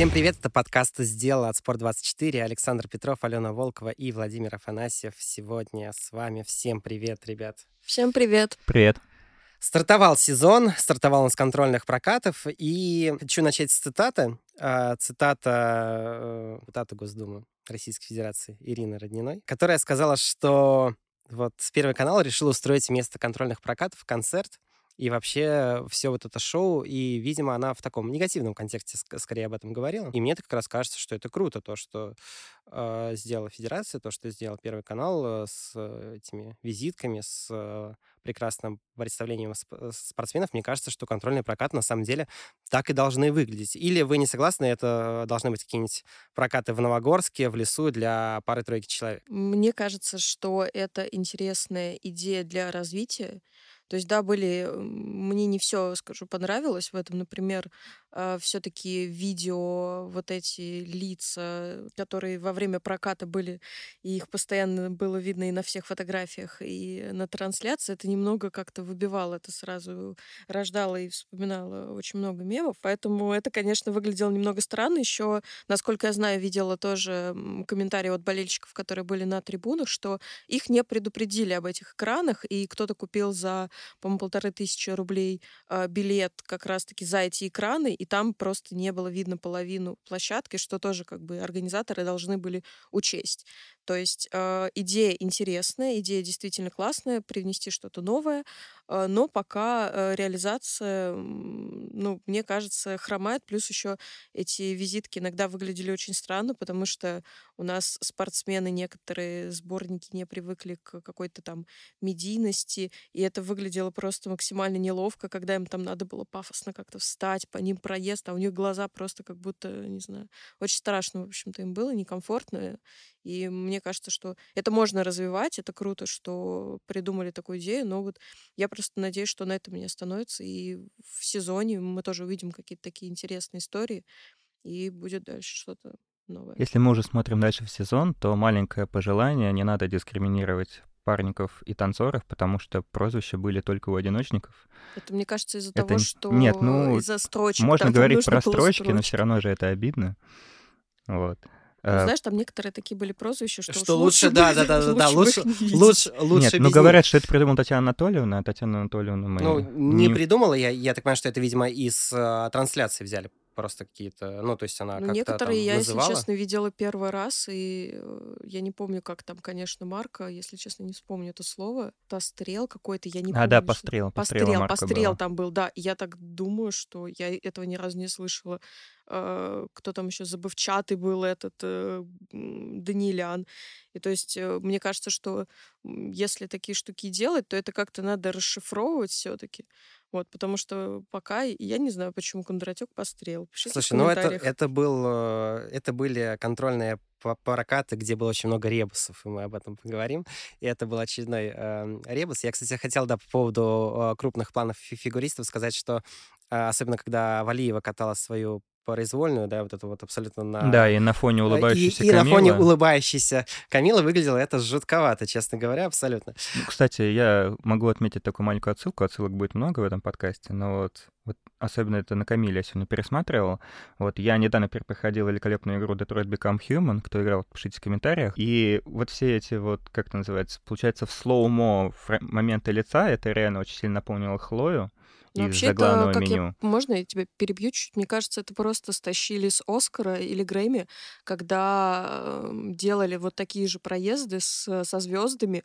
Всем привет, это подкаст «Сделал» от Спорт24. Александр Петров, Алена Волкова и Владимир Афанасьев. Сегодня с вами. Всем привет, ребят. Всем привет. Привет. Стартовал сезон, стартовал он с контрольных прокатов, и хочу начать с цитаты. А, цитата, э, цитата Госдумы Российской Федерации Ирины Родниной, которая сказала, что вот Первый канал решил устроить вместо контрольных прокатов концерт, и вообще все вот это шоу, и, видимо, она в таком негативном контексте ск- скорее об этом говорила. И мне так как раз кажется, что это круто, то, что э, сделала Федерация, то, что сделал Первый канал э, с э, этими визитками, с э, прекрасным представлением сп- э, спортсменов. Мне кажется, что контрольный прокат на самом деле так и должны выглядеть. Или вы не согласны, это должны быть какие-нибудь прокаты в Новогорске, в лесу для пары-тройки человек? Мне кажется, что это интересная идея для развития. То есть, да, были, мне не все, скажу, понравилось в этом. Например, а, все-таки видео, вот эти лица, которые во время проката были, и их постоянно было видно и на всех фотографиях, и на трансляции, это немного как-то выбивало, это сразу рождало и вспоминало очень много мемов. Поэтому это, конечно, выглядело немного странно. Еще, насколько я знаю, видела тоже комментарии от болельщиков, которые были на трибунах, что их не предупредили об этих экранах, и кто-то купил за по-моему, полторы тысячи рублей э, билет как раз-таки за эти экраны, и там просто не было видно половину площадки, что тоже как бы организаторы должны были учесть. То есть э, идея интересная, идея действительно классная, привнести что-то новое, но пока э, реализация, ну, мне кажется, хромает. Плюс еще эти визитки иногда выглядели очень странно, потому что у нас спортсмены, некоторые сборники не привыкли к какой-то там медийности, и это выглядело просто максимально неловко, когда им там надо было пафосно как-то встать, по ним проезд, а у них глаза просто как будто, не знаю, очень страшно, в общем-то, им было, некомфортно. И мне кажется, что это можно развивать, это круто, что придумали такую идею, но вот я просто надеюсь, что на этом не остановится, и в сезоне мы тоже увидим какие-то такие интересные истории, и будет дальше что-то новое. Если мы уже смотрим дальше в сезон, то маленькое пожелание, не надо дискриминировать парников и танцоров, потому что прозвища были только у одиночников. Это, мне кажется, из-за это... того, что Нет, ну, из-за строчек. Можно говорить про строчки, строчки, но все равно же это обидно. Вот. Ну, э, знаешь, там некоторые такие были прозвища, что, что лучше, лучше, да, да, да, да, лучше, лучше, лучше. Нет, ну говорят, что это придумала Татьяна Анатольевна, а Татьяна Анатольевна мы... Ну, не, не придумала, я, я так понимаю, что это, видимо, из э, трансляции взяли просто какие-то, ну, то есть она ну, как-то Некоторые там я, называла. если честно, видела первый раз, и э, я не помню, как там, конечно, Марка, если честно, не вспомню это слово. Пострел какой-то, я не а, помню. А, да, пострел. Пострел, пострел там был, да. Я так думаю, что я этого ни разу не слышала. Э, кто там еще забывчатый был этот э, Данилян. И то есть мне кажется, что если такие штуки делать, то это как-то надо расшифровывать все-таки. Вот, потому что пока я не знаю, почему Кондратюк пострел. Пишите Слушай, ну это, это, был, это были контрольные прокаты, где было очень много ребусов, и мы об этом поговорим. И это был очередной э, ребус. Я, кстати, хотел, да, по поводу э, крупных планов фигуристов сказать, что э, особенно когда Валиева катала свою произвольную, да, вот это вот абсолютно на... Да, и на фоне улыбающейся и, и на фоне улыбающейся Камилы выглядело это жутковато, честно говоря, абсолютно. Ну, кстати, я могу отметить такую маленькую отсылку, отсылок будет много в этом подкасте, но вот, вот особенно это на Камиле я сегодня пересматривал. Вот я недавно проходил великолепную игру Detroit Become Human, кто играл, пишите в комментариях. И вот все эти вот, как это называется, получается, в слоумо моменты лица, это реально очень сильно напомнило Хлою. Ну, вообще, это, как меню. Я, можно я тебя перебью чуть? Мне кажется, это просто стащили с Оскара или Грэмми, когда э, делали вот такие же проезды с, со звездами.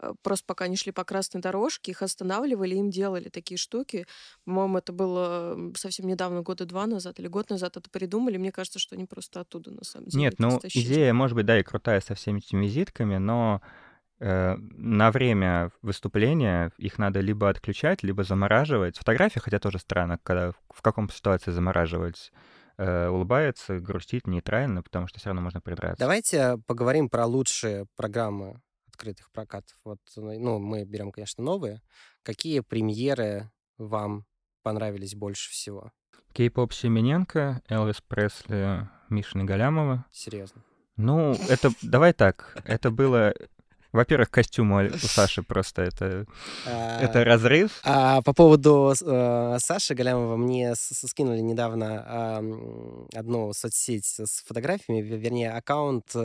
Э, просто пока они шли по красной дорожке, их останавливали, им делали такие штуки. По-моему, это было совсем недавно, года два назад или год назад это придумали. Мне кажется, что они просто оттуда, на самом деле, Нет, ну, стащили. идея, может быть, да, и крутая со всеми этими визитками, но Э, на время выступления их надо либо отключать, либо замораживать. Фотографии, хотя тоже странно, когда в каком ситуации замораживать э, улыбается, грустит нейтрально, потому что все равно можно придраться. Давайте поговорим про лучшие программы открытых прокатов. Вот, ну, мы берем, конечно, новые. Какие премьеры вам понравились больше всего? Кей-поп Семененко, Элвис Пресли, Мишина Галямова. Серьезно? Ну, это, давай так, это было Во-первых, костюм у Саши просто это, это А, разрыв. а по поводу э, Саши Галямова мне скинули недавно одну соцсеть с фотографиями, ве- вернее, аккаунт э,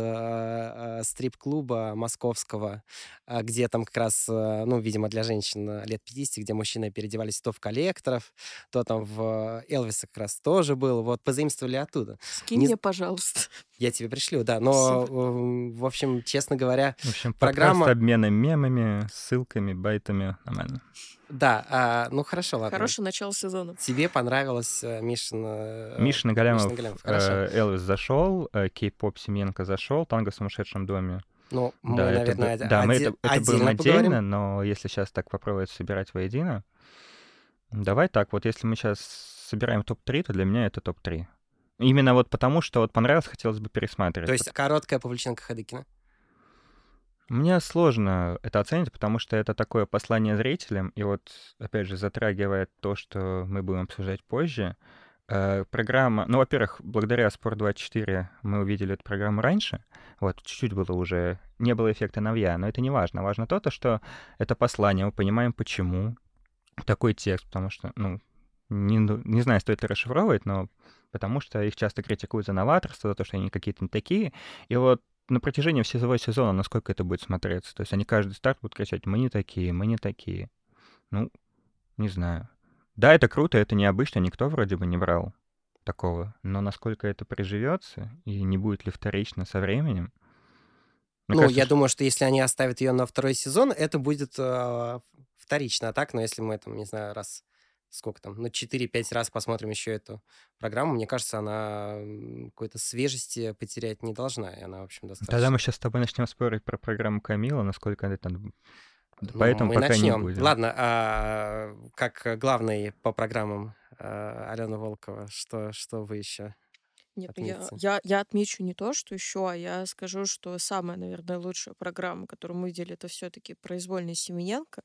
э, стрип-клуба московского, где там как раз, э, ну, видимо, для женщин э, лет 50, где мужчины переодевались то в коллекторов, то там в Элвиса как раз тоже был. Вот, позаимствовали оттуда. Скинь Не мне, пожалуйста. Я тебе пришлю, да. Но, э, в общем, честно говоря, В общем, Программа- обменом мемами, ссылками, байтами. Нормально. да, а, ну хорошо, ладно. Хорошее начало сезона. Тебе понравилось э, Мишин... э, Мишин Галямов, Мишин Галямов, хорошо. э, Элвис зашел, э, Кей-поп Семенко зашел, танго в сумасшедшем доме. Ну, мы, да, это, наверное, оде- да, мы оде- это, это будем отдельно поговорим. отдельно, но если сейчас так попробовать собирать воедино, давай так, вот если мы сейчас собираем топ-3, то для меня это топ-3. Именно вот потому, что вот понравилось, хотелось бы пересматривать. То есть короткая Павлюченко Хадыкина. Мне сложно это оценить, потому что это такое послание зрителям, и вот, опять же, затрагивает то, что мы будем обсуждать позже. Э, программа, ну, во-первых, благодаря Спорт24 мы увидели эту программу раньше, вот, чуть-чуть было уже, не было эффекта новья, но это не важно. Важно то, то, что это послание, мы понимаем, почему такой текст, потому что, ну, не, ну, не знаю, стоит ли расшифровывать, но потому что их часто критикуют за новаторство, за то, что они какие-то не такие, и вот на протяжении всего сезона, насколько это будет смотреться. То есть они каждый старт будут кричать, мы не такие, мы не такие. Ну, не знаю. Да, это круто, это необычно, никто вроде бы не брал такого. Но насколько это приживется и не будет ли вторично со временем? Мне ну, кажется, я что- думаю, что если они оставят ее на второй сезон, это будет э, вторично. А так, но если мы там, не знаю, раз сколько там, ну, 4-5 раз посмотрим еще эту программу, мне кажется, она какой-то свежести потерять не должна. И она, в общем, достаточно... Тогда мы сейчас с тобой начнем спорить про программу Камила, насколько это там... Ну, Поэтому мы пока начнем. не будем. Ладно, а как главный по программам а, Алена Волкова, что, что вы еще? Нет, ну я, я, я отмечу не то, что еще, а я скажу, что самая, наверное, лучшая программа, которую мы видели, это все-таки произвольный Семененко.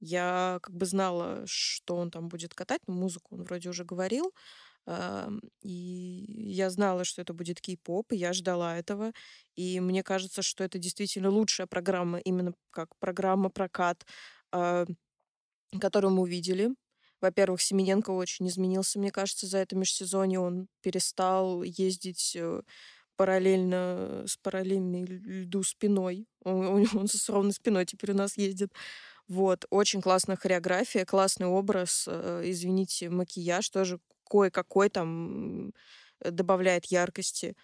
Я как бы знала, что он там будет катать, но музыку он вроде уже говорил. И я знала, что это будет кей-поп, и я ждала этого. И мне кажется, что это действительно лучшая программа, именно как программа прокат, а, которую мы увидели. Во-первых, Семененко очень изменился, мне кажется, за это межсезонье. Он перестал ездить э, параллельно с параллельной ль- льду спиной. Он, он- он с ровной спиной теперь у нас ездит. Вот, очень классная хореография, классный образ, э, извините, макияж тоже кое-какой там добавляет яркости.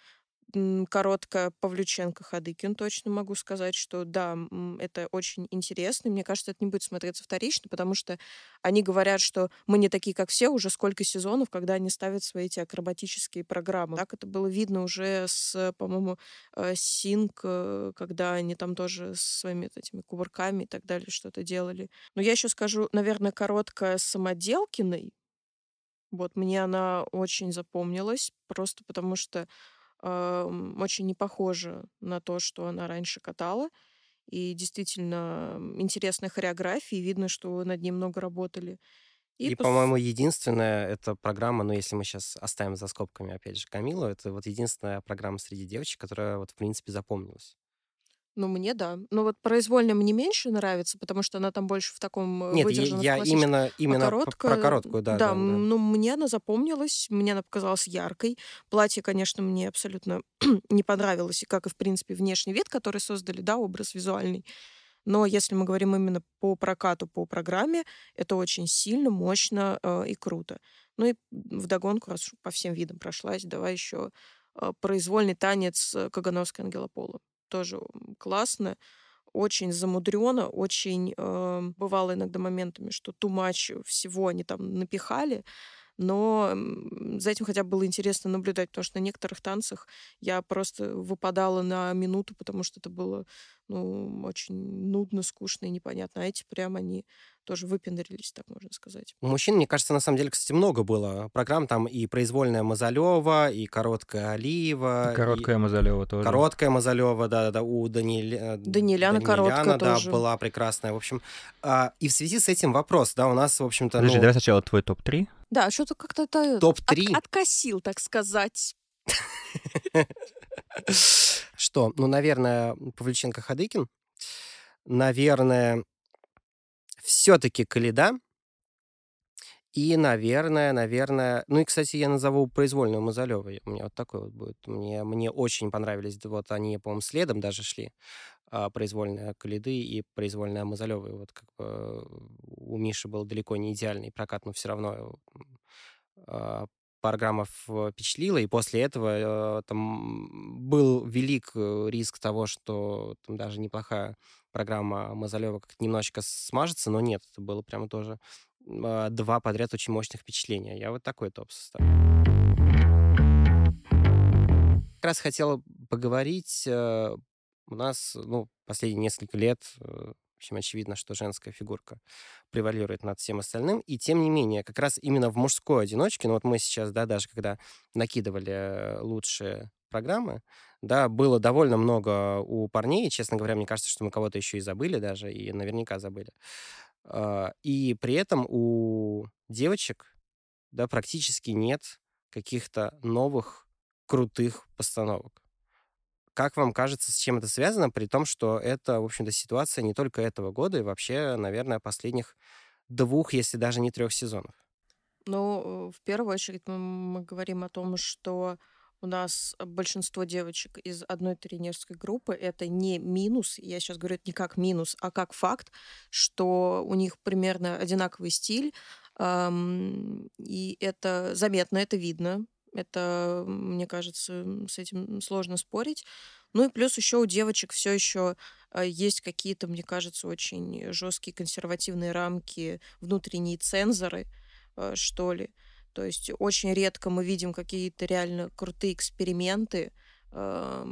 Короткая Павлюченко Хадыкин, точно могу сказать, что да, это очень интересно. Мне кажется, это не будет смотреться вторично, потому что они говорят, что мы не такие, как все, уже сколько сезонов, когда они ставят свои эти акробатические программы. Так это было видно уже с, по-моему, э, Синк, э, когда они там тоже с своими этими кувырками и так далее что-то делали. Но я еще скажу, наверное, короткая Самоделкиной. Вот мне она очень запомнилась, просто потому что очень не похожа на то, что она раньше катала. И действительно интересная хореография, и видно, что над ней много работали. И, пос- по-моему, единственная эта программа, ну, если мы сейчас оставим за скобками, опять же, Камилу, это вот единственная программа среди девочек, которая вот, в принципе, запомнилась. Ну, мне да. Но вот произвольная мне меньше нравится, потому что она там больше в таком э, Нет, я, именно, именно а короткая, про короткую, да, да, да, ну, мне она запомнилась, мне она показалась яркой. Платье, конечно, мне абсолютно не понравилось, и как и, в принципе, внешний вид, который создали, да, образ визуальный. Но если мы говорим именно по прокату, по программе, это очень сильно, мощно э, и круто. Ну и вдогонку, раз по всем видам прошлась, давай еще э, произвольный танец э, Кагановской Ангелопола. Тоже классно, очень замудрено, очень э, бывало иногда моментами, что too much всего они там напихали, но за этим хотя бы было интересно наблюдать, потому что на некоторых танцах я просто выпадала на минуту, потому что это было ну, очень нудно, скучно и непонятно. А эти прям они тоже выпендрились, так можно сказать. У мужчин, мне кажется, на самом деле, кстати, много было программ. Там и произвольная Мазалева, и короткая Алиева. и Короткая Мазалева тоже. Короткая Мазалева, да-да-да, у Даниэль... Даниэляна короткая да, тоже. была прекрасная. В общем, а, и в связи с этим вопрос, да, у нас, в общем-то, Подожди, ну, давай сначала твой топ-3. Да, что-то как-то это Топ-3? от- откосил, так сказать. что, ну, наверное, Павлюченко Хадыкин, наверное, все-таки Каледа. И, наверное, наверное... Ну и, кстати, я назову произвольную Мазалева. У меня вот такой вот будет. Мне, мне очень понравились. Вот они, по-моему, следом даже шли. А, произвольная Калиды и произвольная Мазалева. Вот как бы у Миши был далеко не идеальный прокат, но все равно а, программа впечатлила, и после этого э, там был велик э, риск того, что там даже неплохая программа Мазалева как немножечко смажется, но нет, это было прямо тоже э, два подряд очень мощных впечатления. Я вот такой топ составлю. Как раз хотела поговорить. Э, у нас, ну, последние несколько лет э, в общем, очевидно, что женская фигурка превалирует над всем остальным. И тем не менее, как раз именно в мужской одиночке, ну вот мы сейчас, да, даже когда накидывали э, лучшие программы, да, было довольно много у парней. Честно говоря, мне кажется, что мы кого-то еще и забыли даже, и наверняка забыли. А, и при этом у девочек, да, практически нет каких-то новых крутых постановок. Как вам кажется, с чем это связано, при том, что это, в общем-то, ситуация не только этого года и вообще, наверное, последних двух, если даже не трех сезонов? Ну, в первую очередь мы говорим о том, что у нас большинство девочек из одной тренерской группы. Это не минус, я сейчас говорю это не как минус, а как факт, что у них примерно одинаковый стиль, эм, и это заметно, это видно. Это, мне кажется, с этим сложно спорить. Ну и плюс еще у девочек все еще а, есть какие-то, мне кажется, очень жесткие консервативные рамки, внутренние цензоры, а, что ли. То есть очень редко мы видим какие-то реально крутые эксперименты. А,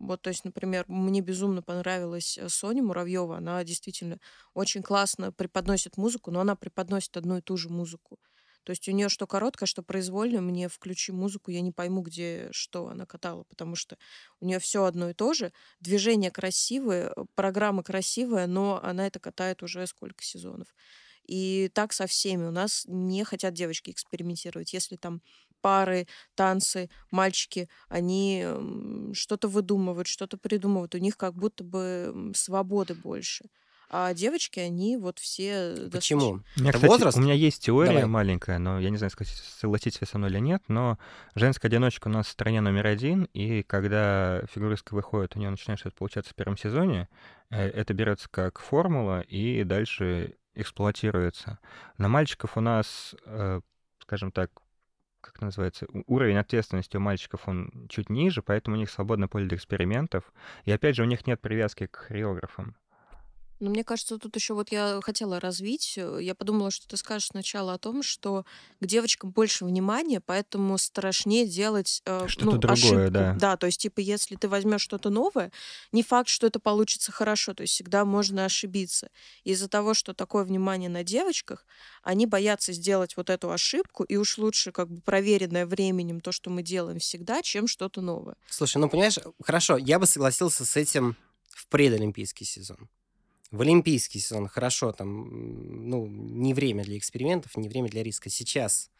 вот, то есть, например, мне безумно понравилась э, Соня Муравьева. Она действительно очень классно преподносит музыку, но она преподносит одну и ту же музыку. То есть у нее что короткое, что произвольно. Мне включи музыку, я не пойму, где что она катала, потому что у нее все одно и то же. Движения красивые, э, программа красивая, но она это катает уже сколько сезонов. И так со всеми. У нас не хотят девочки экспериментировать. Если там пары, танцы, мальчики, они что-то выдумывают, что-то придумывают. У них как будто бы свободы больше. А девочки, они вот все... Почему? У меня, кстати, возраст? у меня есть теория Давай. маленькая, но я не знаю, согласитесь вы со мной или нет, но женская одиночка у нас в стране номер один, и когда фигуристка выходит, у нее начинает что-то получаться в первом сезоне, э, это берется как формула и дальше эксплуатируется. На мальчиков у нас, э, скажем так, как называется, уровень ответственности у мальчиков, он чуть ниже, поэтому у них свободное поле для экспериментов. И опять же, у них нет привязки к хореографам. Но мне кажется, тут еще вот я хотела развить. Э, я подумала, что ты скажешь сначала о том, что к девочкам больше внимания, поэтому страшнее делать э, что-то ну, другое, ошибку. да. Да, то есть типа если ты возьмешь что-то новое, не факт, что это получится хорошо, то есть всегда можно ошибиться. Из-за того, что такое внимание на девочках, они боятся сделать вот эту ошибку, и уж лучше как бы проверенное временем то, что мы делаем всегда, чем что-то новое. Слушай, ну понимаешь, хорошо, я бы согласился с этим в предолимпийский сезон в олимпийский сезон хорошо, там, ну, не время для экспериментов, не время для риска. Сейчас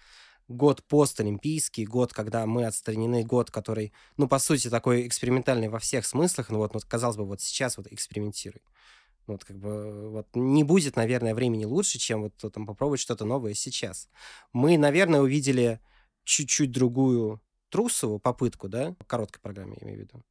год постолимпийский, год, когда мы отстранены, год, который, ну, по сути, такой экспериментальный во всех смыслах, ну, вот, ну, казалось бы, вот сейчас вот экспериментируй. Ну, вот как бы вот не будет, наверное, времени лучше, чем вот там попробовать что-то новое сейчас. Мы, наверное, увидели чуть-чуть другую Трусову попытку, да, в короткой программе, я имею в виду.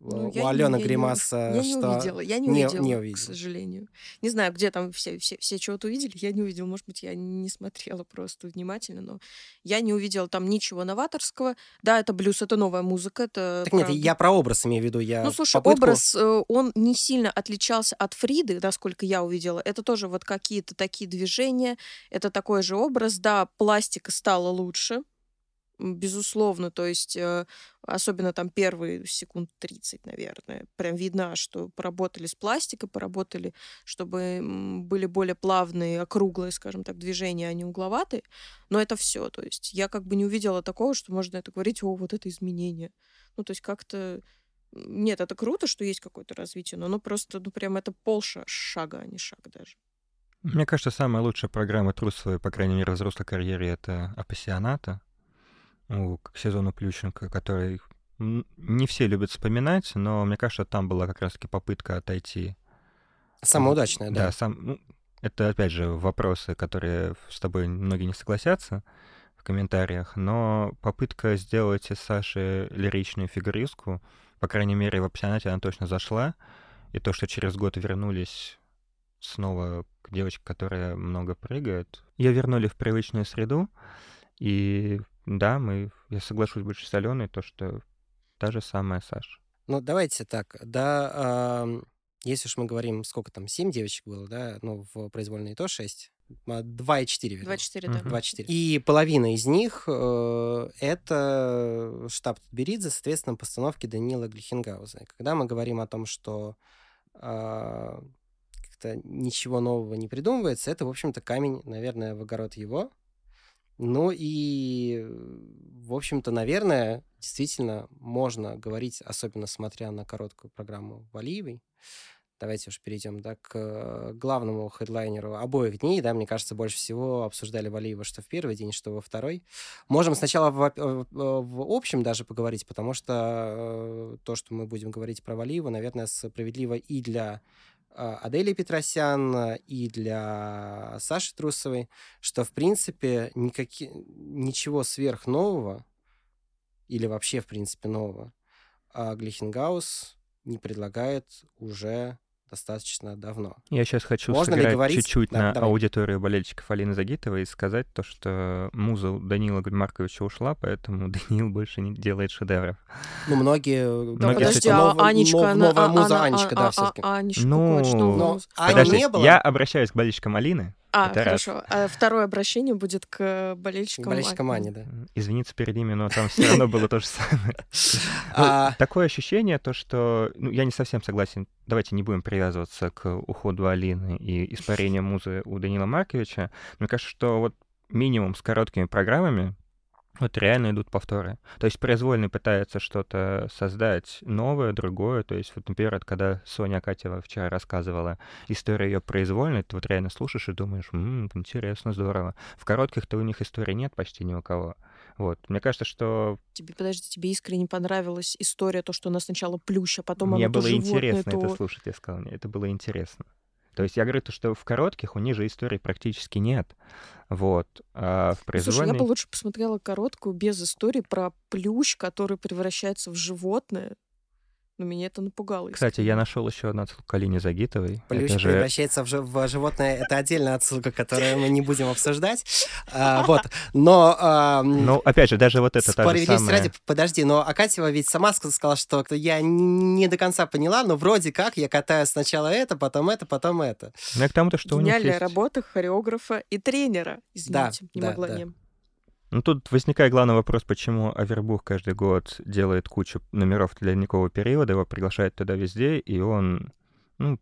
Ну, у Алены Гримаса, я что... Я не увидела, я не, не увидела, не увидела, к сожалению. Не знаю, где там все, все, все чего-то увидели, я не увидела. Может быть, я не смотрела просто внимательно, но я не увидела там ничего новаторского. Да, это блюз, это новая музыка, это Так правда. нет, я про образ имею в виду. Я ну, слушай, попытку... образ, э, он не сильно отличался от Фриды, насколько я увидела. Это тоже вот какие-то такие движения, это такой же образ. Да, пластика стала лучше, Безусловно, то есть э, особенно там первые секунд 30, наверное, прям видно, что поработали с пластикой, поработали, чтобы были более плавные, округлые, скажем так, движения, а не угловатые. Но это все. То есть я как бы не увидела такого, что можно это говорить, о, вот это изменение. Ну, то есть как-то... Нет, это круто, что есть какое-то развитие, но оно просто, ну, прям это полшага, а не шаг даже. Мне кажется, самая лучшая программа Трусовой, по крайней мере, взрослой карьере, это «Апассионата», к сезону Плющенко, который не все любят вспоминать, но мне кажется, там была как раз-таки попытка отойти Самая удачная, да. Да, сам, ну, это, опять же, вопросы, которые с тобой многие не согласятся в комментариях, но попытка сделать из Саши лиричную фигуристку, по крайней мере, в опционате она точно зашла, и то, что через год вернулись снова к девочке, которая много прыгает, ее вернули в привычную среду, и да, мы, я соглашусь больше с Аленой, то, что та же самая Саша. Ну, давайте так, да, если уж мы говорим, сколько там, 7 девочек было, да, ну, в произвольной то 6, 2 и 4, вернее. 2-4, да. 2 4. И половина из них э, это штаб Тутберидзе, соответственно, постановки Данила Глихенгауза. И когда мы говорим о том, что э, как-то ничего нового не придумывается, это, в общем-то, камень, наверное, в огород его. Ну и, в общем-то, наверное, действительно можно говорить, особенно смотря на короткую программу Валиевой, давайте уж перейдем да, к главному хедлайнеру обоих дней. Да, мне кажется, больше всего обсуждали Валиева что в первый день, что во второй. Можем сначала в, э, в общем даже поговорить, потому что э, то, что мы будем говорить про Валиева, наверное, справедливо и для э, Адели Петросян и для Саши Трусовой, что, в принципе, никаки... ничего сверхнового или вообще, в принципе, нового а Глихенгаус не предлагает уже достаточно давно. Я сейчас хочу Можно сыграть говорить... чуть-чуть да, на давай. аудиторию болельщиков Алины Загитовой и сказать то, что муза Данила Марковича ушла, поэтому Даниил больше не делает шедевров. Ну, многие... Да, подожди, а нов... Анечка... Нов... Новая а, муза а, Анечка, а, да, а, все-таки. А, Анечка, ну, но... Подожди, не было. я обращаюсь к болельщикам Алины, а, это хорошо. Раз. А второе обращение будет к болельщикам, болельщикам Ани, да. Извиниться перед ними, но там все равно было то же самое. А такое ощущение, то, что... Ну, я не совсем согласен. Давайте не будем привязываться к уходу Алины и испарению музы у Данила Марковича. Мне кажется, что вот минимум с короткими программами вот реально идут повторы. То есть произвольный пытается что-то создать новое, другое. То есть, вот, например, когда Соня Акатьева вчера рассказывала историю ее произвольной, ты вот реально слушаешь и думаешь, м-м, интересно, здорово. В коротких-то у них истории нет почти ни у кого. Вот. Мне кажется, что... Тебе, подожди, тебе искренне понравилась история, то, что у нас сначала плющ, а потом Мне оно было то интересно животное, это слушать, я сказал. Мне это было интересно. То есть я говорю то, что в коротких у них же истории практически нет. Вот. А в произвольной... Слушай, я бы лучше посмотрела короткую без истории про плющ, который превращается в животное. Но меня это напугало. Кстати, я нашел еще одну отсылку к Алине Загитовой. Плющ это же... превращается в, ж... в животное. Это отдельная отсылка, которую мы не будем обсуждать. А, вот. Но... А... Ну, опять же, даже вот это та же самая... ради, подожди, но Акатьева ведь сама сказала, что я не до конца поняла, но вроде как я катаю сначала это, потом это, потом это. Ну, к тому-то, что Гениальная у них есть... работа хореографа и тренера. Извините, да, не да, могла да. не. Ну, тут возникает главный вопрос, почему Авербух каждый год делает кучу номеров для ледникового периода, его приглашают туда везде, и он, ну,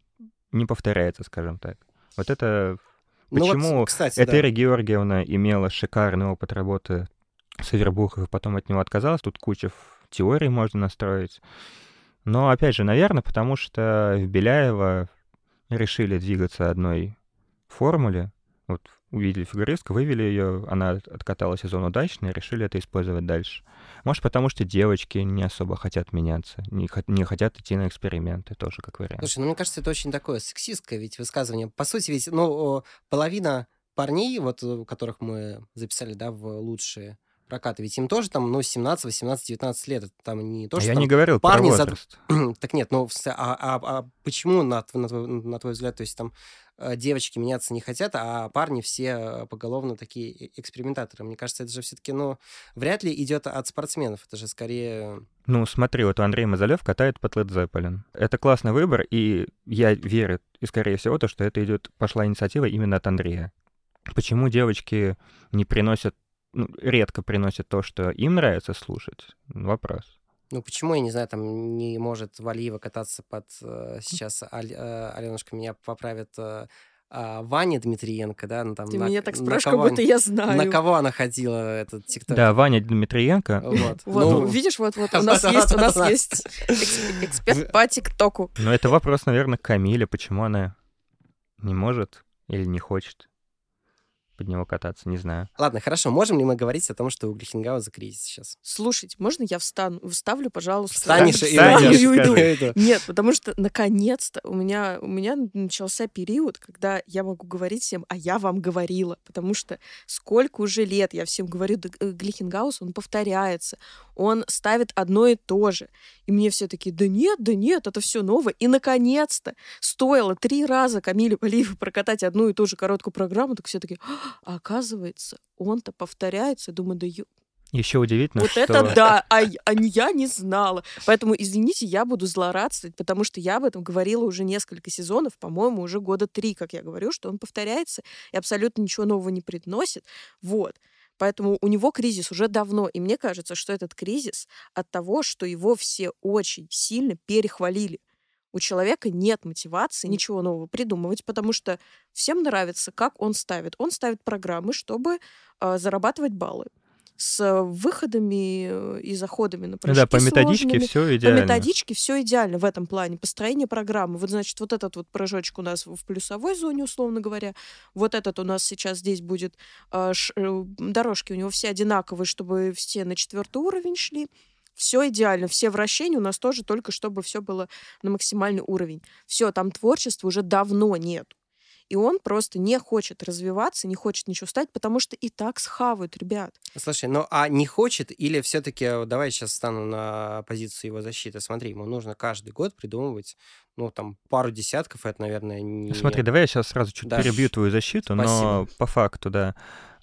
не повторяется, скажем так. Вот это... Почему ну вот, кстати, Этери да. Георгиевна имела шикарный опыт работы с Авербухом, и потом от него отказалась, тут куча теорий можно настроить. Но, опять же, наверное, потому что в Беляева решили двигаться одной формуле, вот увидели фигуристку, вывели ее, она откатала сезон удачно и решили это использовать дальше. Может, потому что девочки не особо хотят меняться, не, не хотят идти на эксперименты, тоже как вариант. Слушай, ну мне кажется, это очень такое сексистское ведь высказывание. По сути, ведь, ну, половина парней, вот, э, которых мы записали, да, в лучшие прокаты, ведь им тоже там, ну, 17, 18, 19 лет, это там не то, что Я не говорил парни про возраст. За... так нет, ну, а, а, а почему, на, на, твой, на твой взгляд, то есть там Э, девочки меняться не хотят, а парни все поголовно такие экспериментаторы. Мне кажется, это же все-таки, ну, вряд ли идет от спортсменов. Это же скорее... Ну, смотри, вот Андрей Мазалев катает под Led Zeppelin. Это классный выбор, и я верю, и скорее всего, то, что это идет, пошла инициатива именно от Андрея. Почему девочки не приносят, ну, редко приносят то, что им нравится слушать? Вопрос. Ну, почему, я не знаю, там не может Валиева кататься под... Э, сейчас Аль, э, Аленушка меня поправит... Э, а, Ваня Дмитриенко, да, ну, там, Ты на, меня так спрашиваешь, как будто я знаю. На кого она ходила, этот тикток? Да, Ваня Дмитриенко. Вот. вот ну... Видишь, вот, вот у нас есть, у нас есть эксперт по тиктоку. Ну, это вопрос, наверное, к Камиле, почему она не может или не хочет. Под него кататься, не знаю. Ладно, хорошо, можем ли мы говорить о том, что у Глихенгауза кризис сейчас? Слушайте, можно я встану, вставлю, пожалуйста? Встанешь и Встанешь, и уйду. скажи. Нет, потому что наконец-то у меня, у меня начался период, когда я могу говорить всем, а я вам говорила. Потому что сколько уже лет я всем говорю, да, э, Глихенгаус, он повторяется, он ставит одно и то же. И мне все таки да нет, да нет, это все новое. И наконец-то стоило три раза Камиле Валиеву прокатать одну и ту же короткую программу, так все таки а оказывается, он-то повторяется. Думаю, да ё- Еще удивительно, вот что... это да, а, я- а я не знала. Поэтому, извините, я буду злорадствовать, потому что я об этом говорила уже несколько сезонов, по-моему, уже года три, как я говорю, что он повторяется и абсолютно ничего нового не приносит. Вот. Поэтому у него кризис уже давно. И мне кажется, что этот кризис от того, что его все очень сильно перехвалили. У человека нет мотивации ничего нового придумывать, потому что всем нравится, как он ставит. Он ставит программы, чтобы э, зарабатывать баллы с выходами э, и заходами на прыжки да, по методичке сложными. все По идеально. методичке все идеально в этом плане. Построение программы. Вот, значит, вот этот вот прыжочек у нас в плюсовой зоне, условно говоря. Вот этот у нас сейчас здесь будет э, ш- э, дорожки у него все одинаковые, чтобы все на четвертый уровень шли. Все идеально, все вращения у нас тоже только чтобы все было на максимальный уровень. Все, там творчества уже давно нет. И он просто не хочет развиваться, не хочет ничего стать, потому что и так схавают, ребят. Слушай, ну а не хочет или все-таки, давай сейчас стану на позицию его защиты. Смотри, ему нужно каждый год придумывать, ну, там, пару десятков, это, наверное, не... Смотри, давай я сейчас сразу чуть Да. перебью твою защиту, но Спасибо. по факту, да.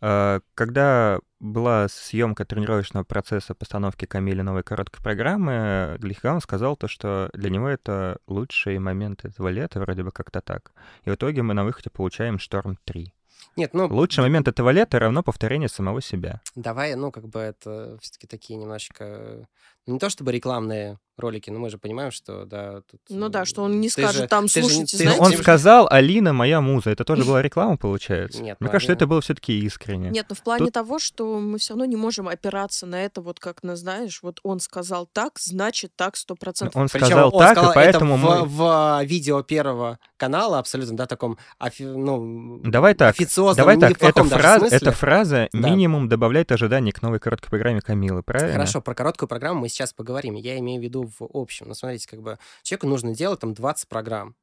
Э, Когда была съемка тренировочного процесса постановки Камиля новой короткой программы, Глихгаун сказал то, что для него это лучший момент этого лета, вроде бы как-то так. И в итоге мы на выходе получаем «Шторм 3». Нет, ну, Лучший момент этого лета равно повторение самого себя. давай, ну, как бы это все-таки такие немножечко... Не то чтобы рекламные ролики, но мы же понимаем, что, да, тут... Ну да, что он не ты скажет же- там, ты же не- слушайте, ты Но же- знаете, он сказал, Алина моя муза. Это тоже была реклама, получается? Нет, Мне ну, кажется, Алина- это было все-таки искренне. Нет, ну в плане Тут- того, что мы все равно не можем опираться на это, вот как на, знаешь, вот он сказал так, значит так, сто процентов. Он Причем сказал он так, сказал и поэтому это мы... в, в видео первого канала абсолютно, да, таком, офи- ну, Давай так, официозном, Давай так, эта фраза, эта фраза Да. минимум добавляет ожиданий к новой короткой программе Камилы, правильно? Хорошо, про короткую программу мы сейчас поговорим. Я имею в виду в общем. Ну, смотрите, как бы человеку нужно делать там 20 программ.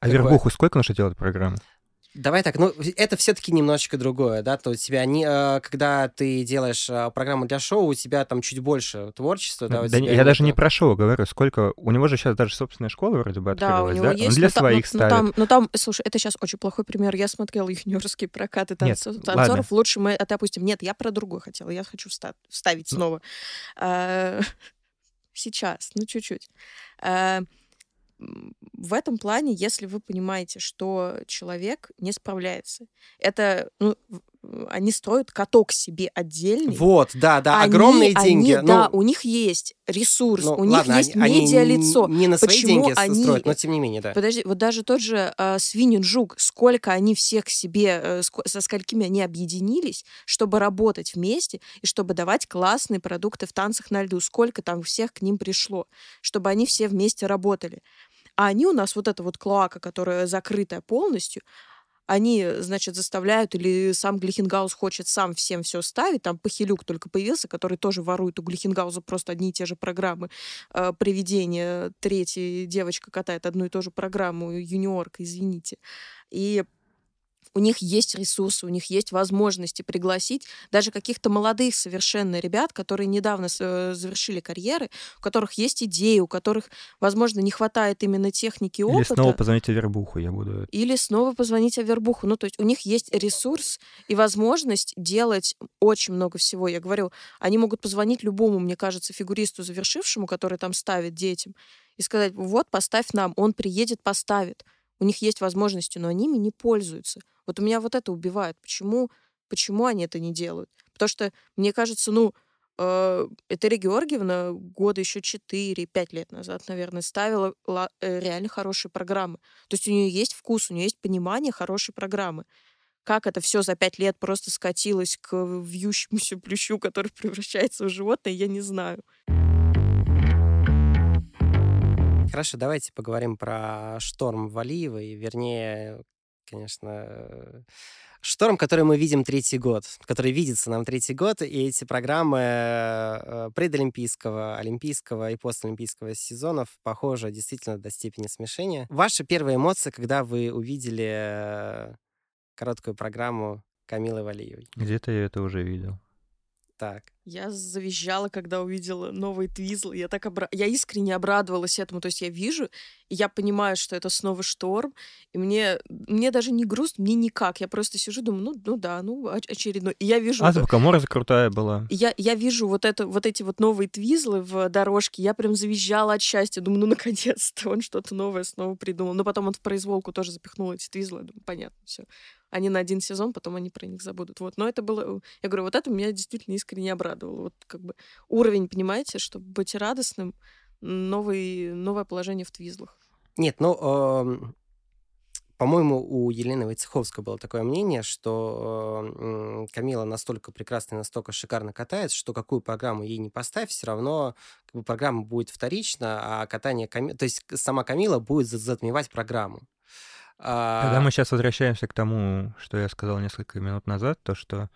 А как бы- вербуху сколько нужно делать программу? Давай так, ну, это все-таки немножечко другое, да, то у тебя не, э, когда ты делаешь э, программу для шоу, у тебя там чуть больше творчества, да, у Да не- тебя я даже не про шоу говорю, сколько... У него же сейчас даже собственная школа вроде бы Да, у открылась, него да? есть. Он для но та- своих но- но ставит. там, но там, слушай, это сейчас очень плохой пример. Я смотрела юниорские прокаты Нет, танцов- ладно. танцоров. Лучше мы, это опустим. Нет, я про другое хотела. Я хочу вста- вставить Ну. снова. А, Сейчас, ну чуть-чуть. М, В этом плане, если вы понимаете, что человек не справляется, это, ну, они строят каток себе отдельный, Вот, да, да, Они- огромные они, деньги. да, ну, у них есть ресурс, ну, у них ладно, есть они, они медиалицо. не на свои Почему деньги они- строят, но тем не менее, да. Подожди, вот даже тот же э, Свинин Жук, сколько они всех к себе, э, со сколькими они объединились, чтобы работать вместе и чтобы давать классные продукты в танцах на льду, сколько там всех к ним пришло, чтобы они все вместе работали. А они у нас, вот эта вот клоака, которая закрытая полностью, они, значит, заставляют, или сам Глихенгаус хочет сам всем все ставить. Там Пахилюк только появился, который тоже ворует у Глихенгауза просто одни и те же программы. Э, Привидение, третья девочка катает одну и ту же программу, юниорка, извините. И у них есть ресурсы, у них есть возможности пригласить даже каких-то молодых совершенно ребят, которые недавно э, завершили карьеры, у которых есть идеи, у которых, возможно, не хватает именно техники и Или опыта. снова позвоните Вербуху, я буду... Или снова позвонить Авербуху. Ну, то есть у них есть ресурс и возможность делать очень много всего. Я говорю, они могут позвонить любому, мне кажется, фигуристу завершившему, который там ставит детям, и сказать, вот, поставь нам. Он приедет, поставит. У них есть возможности, но они ими не пользуются. Вот у меня вот это убивает. Почему, почему они это не делают? Потому что, мне кажется, ну, э, Этери Георгиевна года еще 4-5 лет назад, наверное, ставила ла- э, реально хорошие программы. То есть у нее есть вкус, у нее есть понимание хорошей программы. Как это все за пять лет просто скатилось к вьющемуся плющу, который превращается в животное, я не знаю. Хорошо, давайте поговорим про шторм Валиевой, вернее, конечно, э, Шторм, который мы видим третий год, который видится нам третий год, и эти программы э, предолимпийского, олимпийского и постолимпийского сезонов похожи действительно до степени смешения. Ваши первые эмоции, когда вы увидели э, короткую программу Камилы Валиевой? Где-то я это уже видел. Так. Я завизжала, когда увидела новый твизл. Я так обра... я искренне обрадовалась этому. То есть я вижу, и я понимаю, что это снова шторм. И мне, мне даже не грустно, мне никак. Я просто сижу, думаю, ну, ну да, ну очередной. И я вижу... Азбука Морзе крутая была. Я, я вижу вот, это, вот эти вот новые твизлы в дорожке. Я прям завизжала от счастья. Думаю, ну наконец-то он что-то новое снова придумал. Но потом он в произволку тоже запихнул эти твизлы. думаю, понятно, все они на один сезон, потом они про них забудут. Вот. Но это было... Я говорю, вот это меня действительно искренне обрадовало. Вот как бы уровень, понимаете, чтобы быть радостным, новый, новое положение в твизлах. Нет, ну, э, по-моему, у Елены Войцеховской было такое мнение, что э, Камила настолько прекрасно и настолько шикарно катается, что какую программу ей не поставь, все равно как бы, программа будет вторична, а катание Камилы... То есть сама Камила будет затмевать программу. Когда мы сейчас возвращаемся к тому, что я сказал несколько минут назад, то, что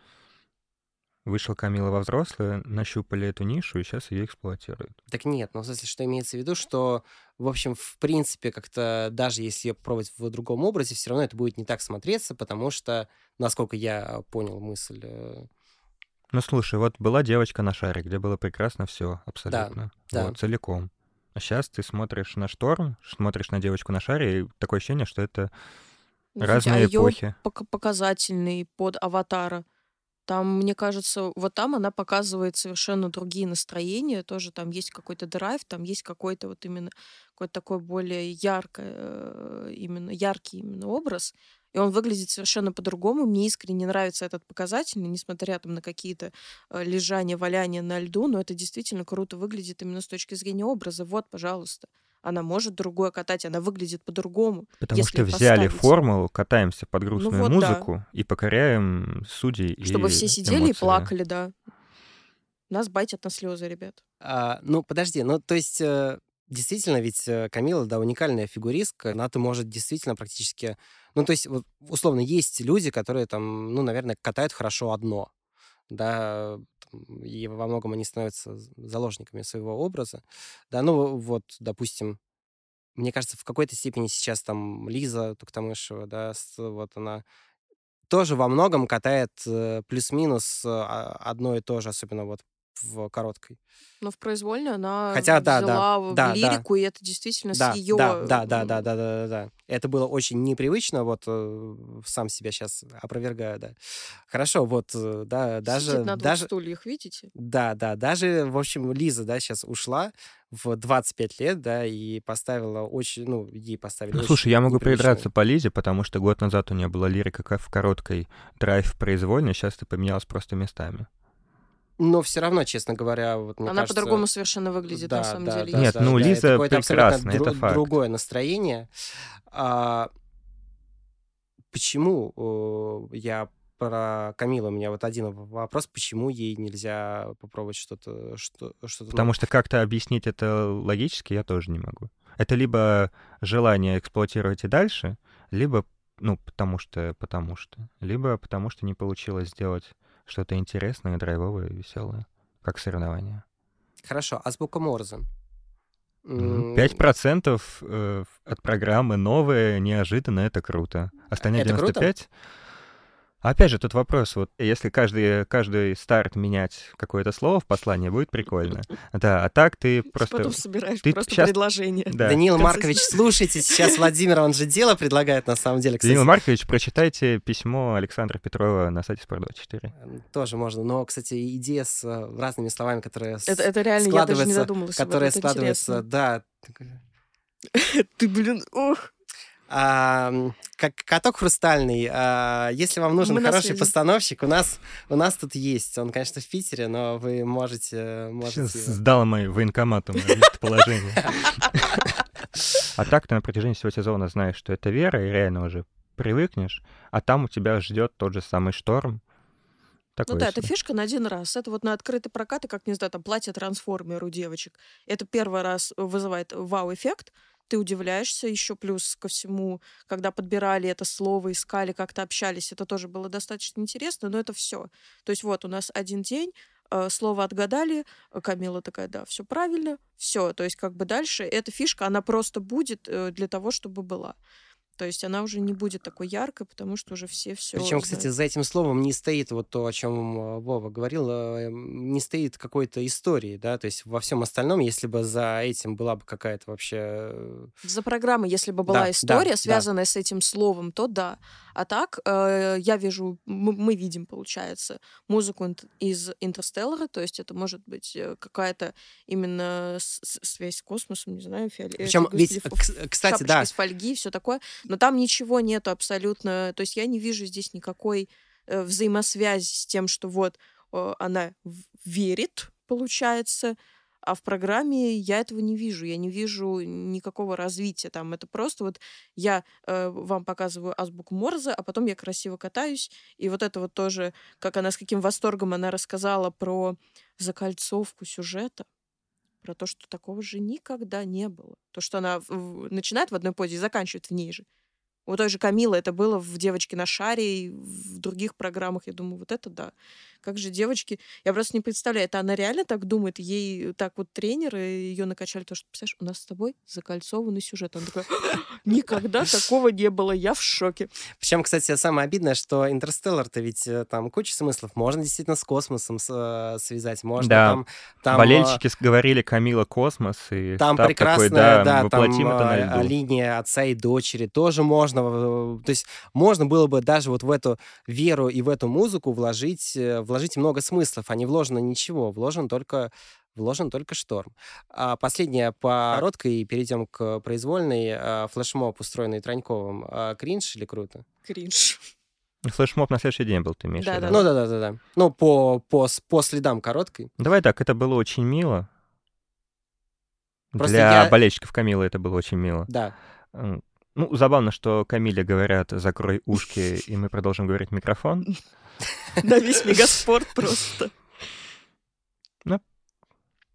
вышла Камила во взрослые, нащупали эту нишу и сейчас ее эксплуатируют. Так нет, ну, в смысле, что имеется в виду, что, в общем, в принципе, как-то даже если ее пробовать в другом образе, все равно это будет не так смотреться, потому что, насколько я понял мысль... Э, ну, слушай, вот была девочка на шаре, где было прекрасно все абсолютно. Да, вот, да. целиком. А сейчас ты смотришь на шторм, смотришь на девочку на шаре, и такое ощущение, что это разные а эпохи. показательный под аватара. Там, мне кажется, вот там она показывает совершенно другие настроения. Тоже там есть какой-то драйв, там есть какой-то вот именно какой-то такой более яркий, э, именно яркий именно образ и он выглядит совершенно по-другому. Мне искренне нравится этот показатель, несмотря там на какие-то э, лежания, валяния на льду, но это действительно круто выглядит именно с точки зрения образа. Вот, пожалуйста. Она может другое катать, она выглядит по-другому. Потому что взяли поставить. формулу, катаемся под ну грустную ну вот, музыку да. и покоряем судей. Чтобы и все сидели эмоции. и плакали, да. Нас байтят на слезы, ребят. А, ну, подожди, ну, то есть э, действительно, ведь э, Камила, да, уникальная фигуристка, она-то может действительно практически... Ну, то есть, вот, условно, есть люди, которые там, ну, наверное, катают хорошо одно, да, и во многом они становятся заложниками своего образа, да, ну, вот, допустим, мне кажется, в какой-то степени сейчас там Лиза Туктамышева, да, вот она тоже во многом катает э, плюс-минус а, одно и то же, особенно вот в короткой. Но в произвольной она Хотя, да, взяла да, в да, лирику, да. и это действительно да, с ее... Да, да, да, да, да, да, да. Это было очень непривычно, вот э, сам себя сейчас опровергаю, да. Хорошо, вот, э, да, даже... Сидит на двух даже, стульях, видите? Да, да, даже, в общем, Лиза, да, сейчас ушла в 25 лет, да, и поставила очень, ну, ей поставили Ну, слушай, я могу придраться по Лизе, потому что год назад у нее была лирика как в короткой драйв произвольной, сейчас ты поменялась просто местами. Но все равно, честно говоря, вот мне Она кажется... по-другому совершенно выглядит, да, на самом да, деле. Да, Нет, да, ну да, Лиза это прекрасна, это дру- факт. другое настроение. А, почему э, я про Камилу, у меня вот один вопрос, почему ей нельзя попробовать что-то... Что, что Потому что как-то объяснить это логически я тоже не могу. Это либо желание эксплуатировать и дальше, либо, ну, потому что, потому что, либо потому что не получилось сделать что-то интересное, драйвовое, веселое, как соревнование. Хорошо, азбука Морзе. Пять процентов э, от программы новое, неожиданно, это круто. Остальные это 95... Круто? Опять же, тут вопрос, вот если каждый, каждый старт менять какое-то слово в послании, будет прикольно. Да, а так ты просто... Потом собираешь ты просто сейчас... предложение. Да. Даниил Маркович, слушайте, сейчас Владимир, он же дело предлагает на самом деле. Кстати. Даниил Маркович, прочитайте письмо Александра Петрова на сайте Спорт24. Тоже можно, но, кстати, идея с э, разными словами, которые Это, это реально, я даже не задумалась. Которые складываются, да. Ты, блин, ох. А, как каток хрустальный. А, если вам нужен Мы хороший постановщик, у нас у нас тут есть. Он, конечно, в Питере, но вы можете. можете... Сдал мой военкомату местоположение. А так ты на протяжении всего сезона знаешь, что это вера, и реально уже привыкнешь, а там у тебя ждет тот же самый шторм. Такое ну да, себе. это фишка на один раз. Это вот на открытый прокат, и как, не знаю, там платье трансформер у девочек. Это первый раз вызывает вау-эффект, ты удивляешься еще плюс ко всему, когда подбирали это слово, искали, как-то общались, это тоже было достаточно интересно, но это все. То есть вот у нас один день, э, слово отгадали, Камила такая, да, все правильно, все. То есть как бы дальше эта фишка, она просто будет э, для того, чтобы была. То есть она уже не будет такой яркой, потому что уже все все. Причем, кстати, за этим словом не стоит вот то, о чем э, Вова говорил, э, не стоит какой-то истории, да, то есть во всем остальном, если бы за этим была бы какая-то вообще... Э, за программой, если бы была да, история, да, связанная да. с этим словом, то да. А так э, я вижу, мы, мы видим, получается, музыку из Интерстеллара, то есть это может быть какая-то именно связь с космосом, не знаю, фиолет. Причем ведь, кстати, да. из фольги, все такое но там ничего нету абсолютно. То есть я не вижу здесь никакой э, взаимосвязи с тем, что вот э, она верит, получается, а в программе я этого не вижу. Я не вижу никакого развития там. Это просто вот я э, вам показываю азбуку Морзе, а потом я красиво катаюсь. И вот это вот тоже, как она с каким восторгом она рассказала про закольцовку сюжета про то, что такого же никогда не было. То, что она начинает в одной позе и заканчивает в ней же. У той же Камилы это было в «Девочке на шаре» и в других программах. Я думаю, вот это да. Как же девочки... Я просто не представляю, это она реально так думает? Ей так вот тренеры ее накачали, то, что, представляешь, у нас с тобой закольцованный сюжет. Она такая, никогда такого не было, я в шоке. Причем, кстати, самое обидное, что «Интерстеллар»-то ведь э, там куча смыслов. Можно действительно с космосом э, связать. Можно да. там... там Болельщики э, говорили «Камила космос», и там прекрасная, такой, да, да там это на линия отца и дочери тоже можно. То есть можно было бы даже вот в эту веру и в эту музыку вложить, вложить много смыслов, а не вложено ничего, вложен только вложен только шторм. А последняя по короткой, и перейдем к произвольной. А, флешмоб, устроенный Траньковым. А, кринж или круто? Кринж. Флешмоб на следующий день был, ты имеешь да, да. Ну да, да, да, да. Ну, по, по, по следам короткой. Давай так, это было очень мило. Просто Для я... болельщиков Камилы это было очень мило. Да. Ну, забавно, что Камиле говорят «закрой ушки», и мы продолжим говорить микрофон. На весь мегаспорт просто. Ну,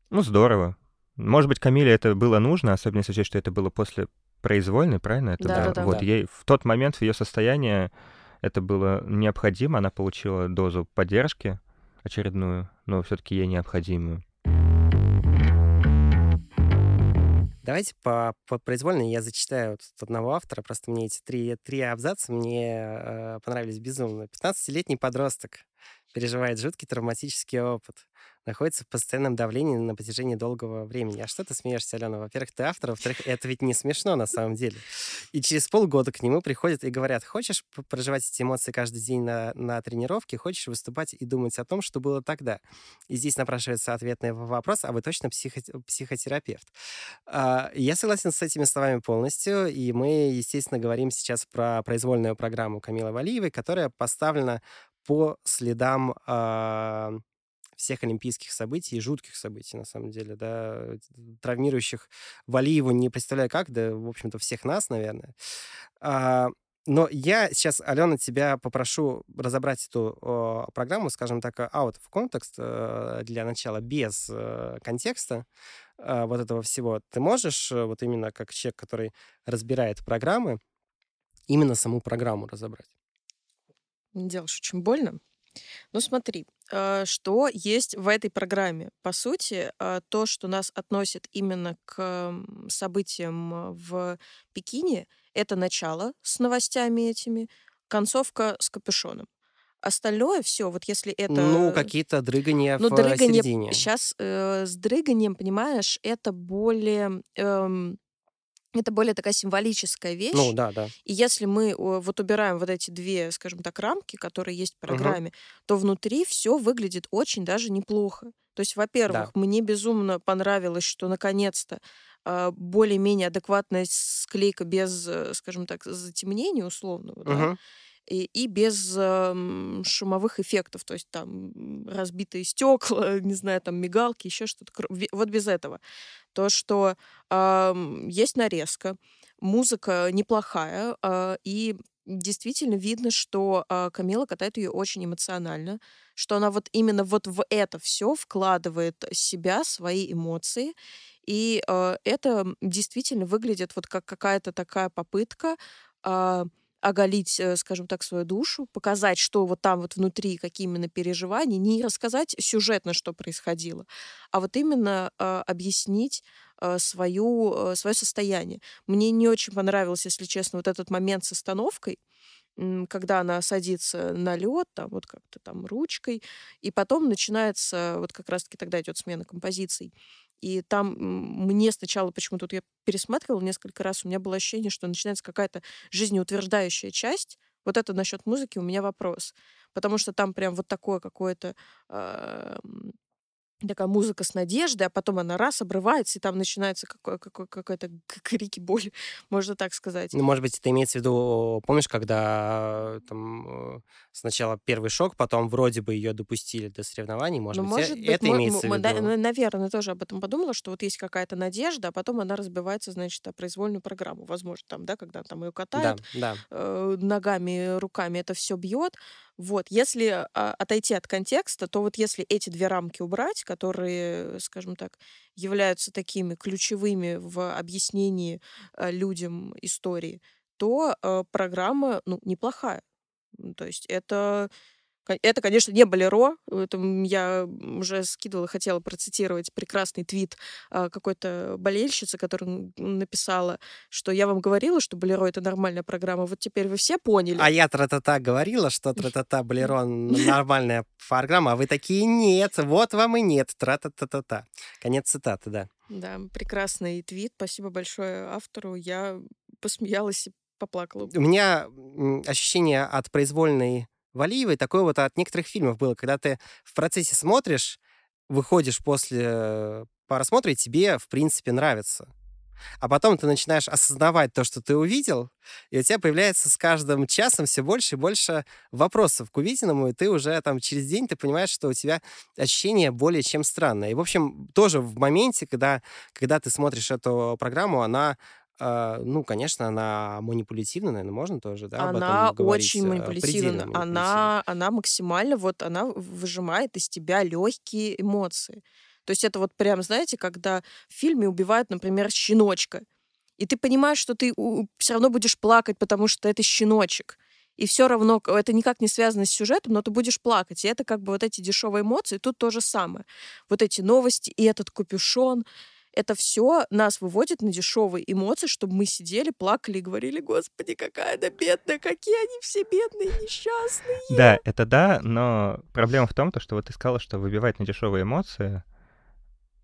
ну, здорово. Может быть, Камиле это было нужно, особенно если учесть, что это было после произвольной, правильно? Это да, да, да. Вот да. ей в тот момент в ее состоянии это было необходимо, она получила дозу поддержки очередную, но все-таки ей необходимую. Давайте по, по произвольной я зачитаю вот одного автора. Просто мне эти три, три абзаца мне э, понравились безумно. 15-летний подросток переживает жуткий травматический опыт находится в постоянном давлении на протяжении долгого времени. А что ты смеешься, Алена? Во-первых, ты автор, во-вторых, это ведь не смешно на самом деле. И через полгода к нему приходят и говорят, хочешь проживать эти эмоции каждый день на, на тренировке, хочешь выступать и думать о том, что было тогда. И здесь напрашивается ответный вопрос, а вы точно психо психотерапевт? А, я согласен с этими словами полностью, и мы, естественно, говорим сейчас про произвольную программу Камилы Валиевой, которая поставлена по следам э, всех олимпийских событий, жутких событий, на самом деле, да, травмирующих Валиеву не представляю как, да, в общем-то, всех нас, наверное. А, но я сейчас, Алена, тебя попрошу разобрать эту о, программу, скажем так, out of context э, для начала, без э, контекста э, вот этого всего. Ты можешь, э, вот именно как человек, который разбирает программы, именно саму программу разобрать? Делаешь очень больно. Ну смотри, э, что есть в этой программе. По сути, э, то, что нас относит именно к событиям в Пекине, это начало с новостями этими, концовка с капюшоном. Остальное все, вот если это... Ну, какие-то дрыгания ну, в дрыгание, середине. Сейчас э, с дрыганием, понимаешь, это более... Эм, это более такая символическая вещь. Ну, да, да. И если мы вот убираем вот эти две, скажем так, рамки, которые есть в программе, угу. то внутри все выглядит очень даже неплохо. То есть, во-первых, да. мне безумно понравилось, что наконец-то э, более-менее адекватная склейка без, э, скажем так, затемнения условного, угу. да, и, и без э, шумовых эффектов, то есть там разбитые стекла, не знаю, там мигалки, еще что-то. Вот без этого. То, что э, есть нарезка, музыка неплохая, э, и действительно видно, что э, Камила катает ее очень эмоционально, что она вот именно вот в это все вкладывает себя, свои эмоции, И э, это действительно выглядит вот как какая-то такая попытка э, оголить, э, скажем так, свою душу, показать, что вот там вот внутри, какие именно переживания, не рассказать сюжетно, что происходило, а вот именно э, объяснить э, свою, э, свое состояние. Мне не очень понравился, если честно, вот этот момент с остановкой, когда она садится на лед, там вот как-то там ручкой, и потом начинается, вот как раз-таки тогда идет смена композиций. И там мне сначала, почему тут я пересматривала несколько раз, у меня было ощущение, что начинается какая-то жизнеутверждающая часть. Вот это насчет музыки у меня вопрос. Потому что там прям вот такое какое-то э, такая музыка с надеждой, а потом она раз обрывается, и там начинается какой, какой, какой-то крики боли, можно так сказать. Ну, может быть, это имеется в виду, помнишь, когда там э, сначала первый шок, потом вроде бы ее допустили до соревнований, может ну, быть, может быть, это мы, имеется мы, в виду? Мы, наверное, тоже об этом подумала, что вот есть какая-то надежда, а потом она разбивается, значит, о произвольную программу, возможно, там, да, когда там ее катают да, да. Э, ногами, руками, это все бьет, вот, если а, отойти от контекста, то вот если эти две рамки убрать, которые, скажем так, являются такими ключевыми в объяснении а, людям истории, то а, программа, ну, неплохая. То есть это это, конечно, не Болеро. Это я уже скидывала, хотела процитировать прекрасный твит а, какой-то болельщицы, которая написала, что я вам говорила, что Болеро — это нормальная программа. Вот теперь вы все поняли. А я тра-та-та говорила, что тра-та-та Болеро — нормальная программа, а вы такие нет, вот вам и нет, тра-та-та-та-та. Конец цитаты, да. Да, прекрасный твит. Спасибо большое автору. Я посмеялась и поплакала. У меня ощущение от произвольной Валиевой такое вот от некоторых фильмов было, когда ты в процессе смотришь, выходишь после просмотра, и тебе, в принципе, нравится. А потом ты начинаешь осознавать то, что ты увидел, и у тебя появляется с каждым часом все больше и больше вопросов к увиденному, и ты уже там через день ты понимаешь, что у тебя ощущение более чем странное. И, в общем, тоже в моменте, когда, когда ты смотришь эту программу, она а, ну, конечно, она манипулятивна, наверное, можно тоже, да, Она очень а, манипулятивна. Она, она максимально, вот, она выжимает из тебя легкие эмоции. То есть это вот прям, знаете, когда в фильме убивают, например, щеночка, и ты понимаешь, что ты все равно будешь плакать, потому что это щеночек. И все равно это никак не связано с сюжетом, но ты будешь плакать. И это как бы вот эти дешевые эмоции. Тут то же самое. Вот эти новости и этот капюшон это все нас выводит на дешевые эмоции, чтобы мы сидели, плакали и говорили, господи, какая она бедная, какие они все бедные, несчастные. Да, это да, но проблема в том, что вот ты сказала, что выбивать на дешевые эмоции,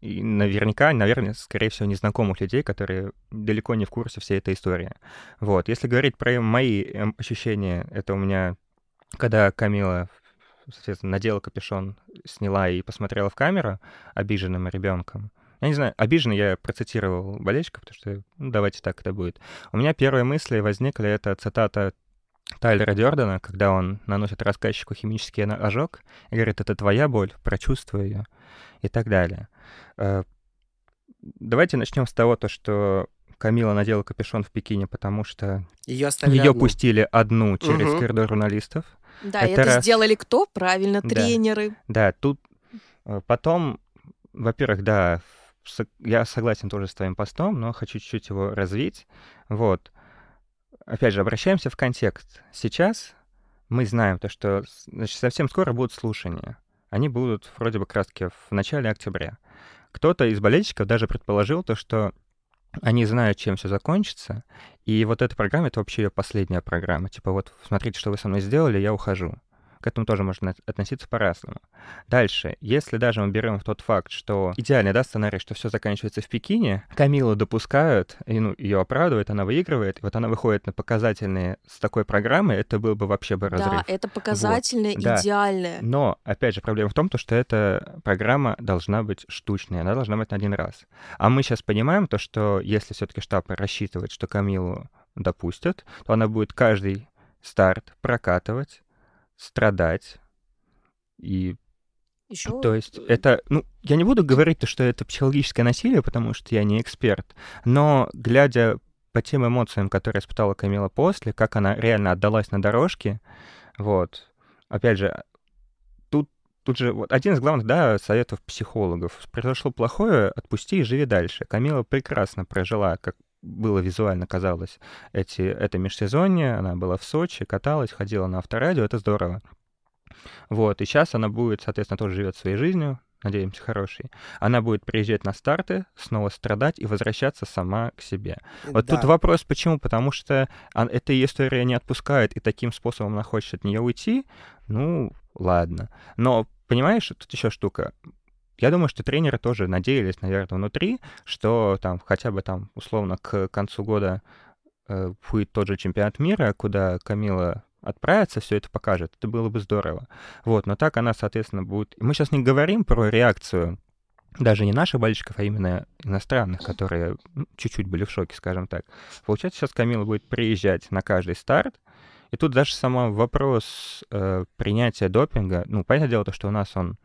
и наверняка, наверное, скорее всего, незнакомых людей, которые далеко не в курсе всей этой истории. Вот. Если говорить про мои эм, ощущения, это у меня, когда Камила, соответственно, надела капюшон, сняла и посмотрела в камеру обиженным ребенком, я не знаю, обиженно я процитировал болельщиков, потому что, ну, давайте так это будет. У меня первые мысли возникли, это цитата Тайлера Дёрдена, когда он наносит рассказчику химический ожог и говорит, это твоя боль, прочувствуй ее и так далее. Э, давайте начнем с того, то, что Камила надела капюшон в Пекине, потому что ее, ее одну. пустили одну через угу. коридор журналистов. Да, это, это раз... сделали кто? Правильно, тренеры. Да, да тут э, потом, во-первых, да, я согласен тоже с твоим постом, но хочу чуть-чуть его развить. Вот. Опять же, обращаемся в контекст. Сейчас мы знаем то, что значит, совсем скоро будут слушания. Они будут вроде бы как в начале октября. Кто-то из болельщиков даже предположил то, что они знают, чем все закончится, и вот эта программа — это вообще ее последняя программа. Типа вот, смотрите, что вы со мной сделали, я ухожу к этому тоже можно относиться по-разному. Дальше, если даже мы берем тот факт, что идеальный да, сценарий, что все заканчивается в Пекине, Камилу допускают, и, ну, ее оправдывают, она выигрывает, и вот она выходит на показательные с такой программой, это был бы вообще бы разрыв. Да, это показательное, вот. идеальное. Да. Но, опять же, проблема в том, что эта программа должна быть штучной, она должна быть на один раз. А мы сейчас понимаем то, что если все-таки штаб рассчитывает, что Камилу допустят, то она будет каждый старт прокатывать, страдать. И еще... То есть это, ну, я не буду говорить, то, что это психологическое насилие, потому что я не эксперт, но глядя по тем эмоциям, которые испытала Камила после, как она реально отдалась на дорожке, вот, опять же, тут тут же вот один из главных, да, советов психологов. Произошло плохое, отпусти и живи дальше. Камила прекрасно прожила, как было визуально казалось, эти, это межсезонье, она была в Сочи, каталась, ходила на авторадио, это здорово. Вот, и сейчас она будет, соответственно, тоже живет своей жизнью, надеемся, хорошей. Она будет приезжать на старты, снова страдать и возвращаться сама к себе. Вот да. тут вопрос, почему? Потому что эта история не отпускает, и таким способом она хочет от нее уйти. Ну, ладно. Но, понимаешь, тут еще штука. Я думаю, что тренеры тоже надеялись, наверное, внутри, что там хотя бы там условно к концу года э, будет тот же чемпионат мира, куда Камила отправится, все это покажет. Это было бы здорово. Вот, но так она, соответственно, будет... Мы сейчас не говорим про реакцию даже не наших болельщиков, а именно иностранных, которые ну, чуть-чуть были в шоке, скажем так. Получается, сейчас Камила будет приезжать на каждый старт, и тут даже сам вопрос э, принятия допинга, ну, понятное дело, то, что у нас он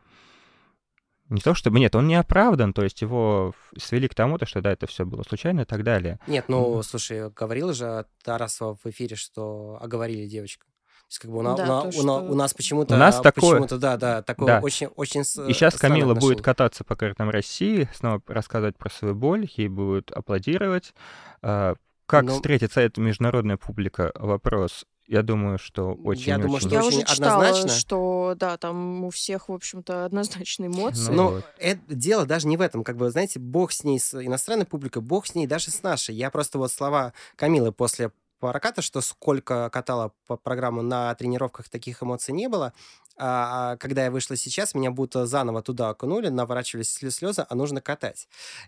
не то чтобы, нет, он не оправдан, то есть его свели к тому, то, что да, это все было случайно и так далее. Нет, ну, слушай, говорил же Тарасова в эфире, что оговорили девочку. То есть, как бы у, да, на, то, у, что... у нас почему-то... У нас такое... Почему-то, да, да, такое да. очень, очень И сейчас Камила отношение. будет кататься по городам России, снова рассказывать про свою боль, ей будут аплодировать. А, как Но... встретится эта международная публика? Вопрос я думаю, что очень Я думаю, очень... что я очень уже читала, однозначно. что да, там у всех, в общем-то, однозначные эмоции. Ну, вот. это дело даже не в этом. Как бы, знаете, бог с ней, с иностранной публикой, бог с ней даже с нашей. Я просто вот слова Камилы после проката, что сколько катала по программу на тренировках, таких эмоций не было. А, а когда я вышла сейчас, меня будто заново туда окунули, наворачивались слезы, а нужно катать.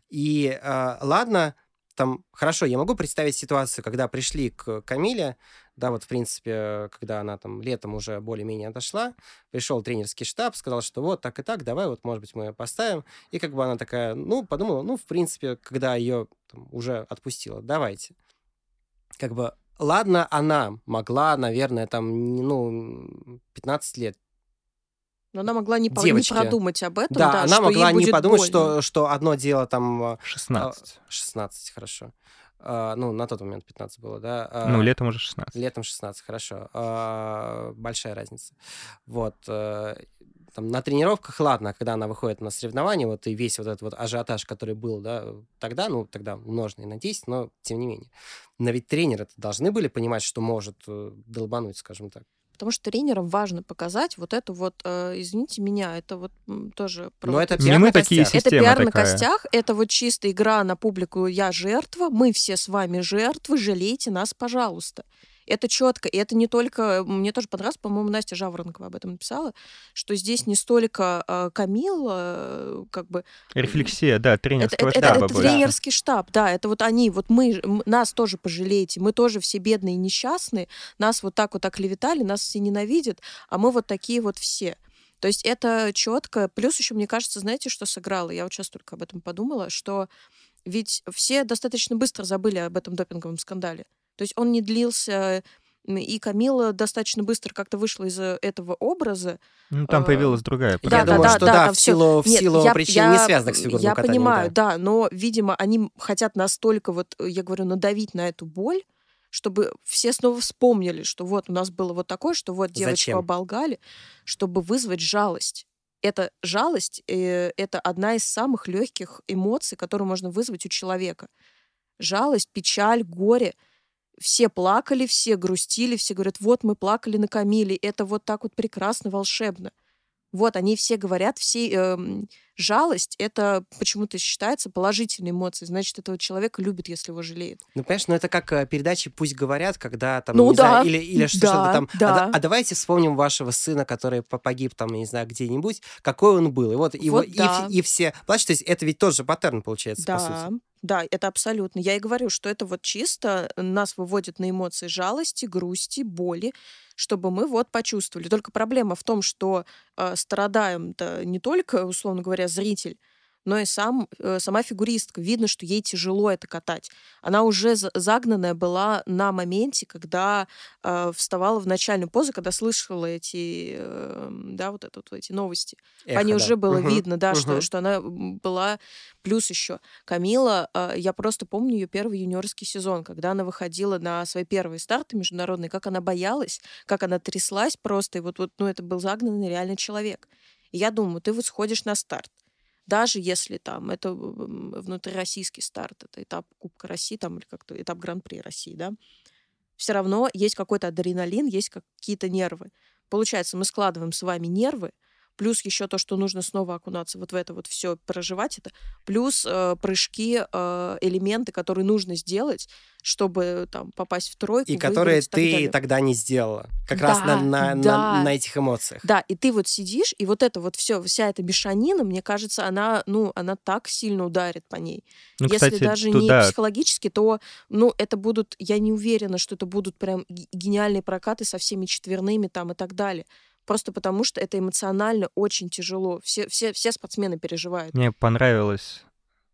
И а, ладно, там, хорошо, я могу представить ситуацию, когда пришли к Камиле, да, вот, в принципе, когда она там летом уже более-менее отошла, пришел тренерский штаб, сказал, что вот так и так, давай, вот, может быть, мы поставим. И как бы она такая, ну, подумала, ну, в принципе, когда ее там, уже отпустила, давайте. Как бы, ладно, она могла, наверное, там, ну, 15 лет но она могла не, по, не продумать об этом. Да, да она что могла не подумать, что, что одно дело там... 16. А, 16, а, хорошо. Uh, ну, на тот момент 15 было, да. Uh, ну, летом уже 16. Летом 16, хорошо. Uh, большая разница. Вот. Э, там, на тренировках, ладно, когда она выходит на соревнования, вот и весь вот этот вот ажиотаж, который был, да, тогда, ну, тогда умноженный на 10, но тем не менее. Но ведь тренеры должны были понимать, что может э, долбануть, скажем так. Потому что тренерам важно показать вот эту вот, э, извините меня, это вот тоже... Но это пиар не мы такие Это пиар такая. на костях, это вот чисто игра на публику «я жертва», мы все с вами жертвы, жалейте нас, пожалуйста. Это четко, и это не только... Мне тоже понравилось, по-моему, Настя Жаворонкова об этом написала, что здесь не столько э, Камил, э, как бы... Рефлексия, да, тренерского это, штаба. Это, это тренерский штаб, да, это вот они, вот мы, нас тоже пожалеете, мы тоже все бедные и несчастные, нас вот так вот оклеветали, нас все ненавидят, а мы вот такие вот все. То есть это четко. Плюс еще, мне кажется, знаете, что сыграло? Я вот сейчас только об этом подумала, что ведь все достаточно быстро забыли об этом допинговом скандале. То есть он не длился, и Камила достаточно быстро как-то вышла из э, этого образа. Ну, там а, появилась другая проблема. Я да, думаю, да, что да, да в силу, в Нет, силу я, причин, я, не связанных с фигурным Я катанием, понимаю, да. да, но, видимо, они хотят настолько, вот, я говорю, надавить на эту боль, чтобы все снова вспомнили, что вот у нас было вот такое, что вот девочку Зачем? оболгали, чтобы вызвать жалость. Это жалость, э, это одна из самых легких эмоций, которую можно вызвать у человека. Жалость, печаль, горе — все плакали, все грустили, все говорят, вот мы плакали на Камиле, это вот так вот прекрасно, волшебно. Вот, они все говорят, все э, жалость это почему-то считается положительной эмоцией. Значит, этого человека любят, если его жалеют. Ну, понимаешь, ну это как э, передачи «Пусть говорят», когда там, ну, не да, знаю, или, или что-то да, там. Да. А, а давайте вспомним вашего сына, который погиб там, не знаю, где-нибудь, какой он был. И вот, вот его, да. и, и все плачут. То есть это ведь тоже паттерн получается, да. по сути. Да, это абсолютно. Я и говорю, что это вот чисто нас выводит на эмоции жалости, грусти, боли, чтобы мы вот почувствовали. Только проблема в том, что э, страдаем-то не только, условно говоря, зритель, но и сам, э, сама фигуристка. Видно, что ей тяжело это катать. Она уже загнанная была на моменте, когда э, вставала в начальную позу, когда слышала эти, э, да, вот, это, вот эти новости. Эхо, По ней да. уже было угу. видно, да, угу. что, что она была... Плюс еще Камила, э, я просто помню ее первый юниорский сезон, когда она выходила на свои первые старты международные, как она боялась, как она тряслась просто, и вот, вот ну, это был загнанный реально человек. И я думаю, ты вот сходишь на старт. Даже если там это внутрироссийский старт, это этап Кубка России там, или как-то этап Гран-при России, да, все равно есть какой-то адреналин, есть какие-то нервы. Получается, мы складываем с вами нервы, плюс еще то, что нужно снова окунаться вот в это вот все, проживать это, плюс э, прыжки, э, элементы, которые нужно сделать, чтобы там попасть в тройку. И которые ты так тогда не сделала. Как да, раз на, на, да. на, на этих эмоциях. Да, и ты вот сидишь, и вот это вот все, вся эта мешанина, мне кажется, она, ну, она так сильно ударит по ней. Ну, Если кстати, даже туда... не психологически, то, ну, это будут, я не уверена, что это будут прям гениальные прокаты со всеми четверными там и так далее просто потому что это эмоционально очень тяжело. Все, все, все спортсмены переживают. Мне понравилось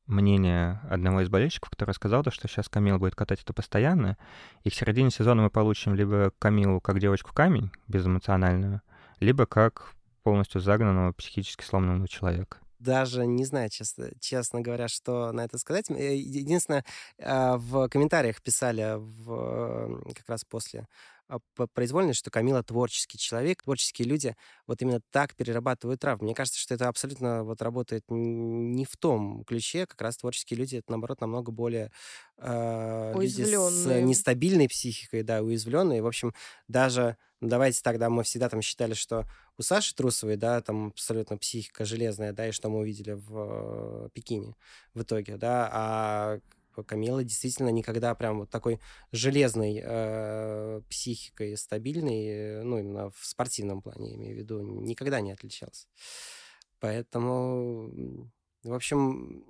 мнение одного из болельщиков, который сказал, то, что сейчас Камил будет катать это постоянно, и в середине сезона мы получим либо Камилу как девочку камень, безэмоциональную, либо как полностью загнанного, психически сломанного человека даже не знаю, честно, честно говоря, что на это сказать. Э, единственное, а, в комментариях писали в, как раз после произвольность, что Камила творческий человек, творческие люди вот именно так перерабатывают травмы. Мне кажется, что это абсолютно вот работает не в том ключе, как раз творческие люди, это наоборот намного более э, люди с нестабильной психикой, да, уязвленные. В общем, даже ну, давайте тогда мы всегда там считали, что у Саши Трусовой, да, там абсолютно психика железная, да, и что мы увидели в э, Пекине в итоге, да, а Камила действительно никогда прям вот такой железной э, психикой, стабильной, ну, именно в спортивном плане, имею в виду, никогда не отличался. Поэтому, в общем...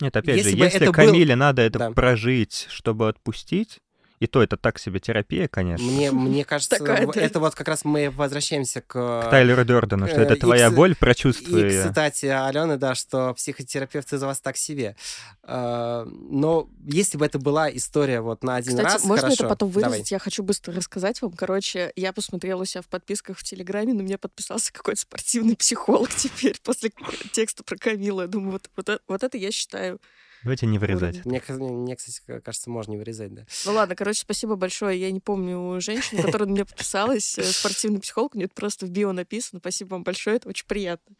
Нет, опять если же, если Камиле был... надо это да. прожить, чтобы отпустить, и то это так себе терапия, конечно. Мне, мне кажется, это вот как раз мы возвращаемся к... К Тайлеру Дёрдену, что это твоя боль, прочувствуй И, кстати, Алены, да, что психотерапевт из вас так себе. А, но если бы это была история вот на один кстати, раз, можно хорошо. это потом вырезать? Давай. Я хочу быстро рассказать вам. Короче, я посмотрела у себя в подписках в Телеграме, на меня подписался какой-то спортивный психолог теперь после текста про Камилу. Я думаю, вот, вот, вот это я считаю Давайте не вырезать. Мне, мне, кстати, кажется, можно не вырезать, да. Ну ладно, короче, спасибо большое. Я не помню женщину, которая на меня подписалась, э, спортивный психолог, у нее просто в био написано. Спасибо вам большое, это очень приятно.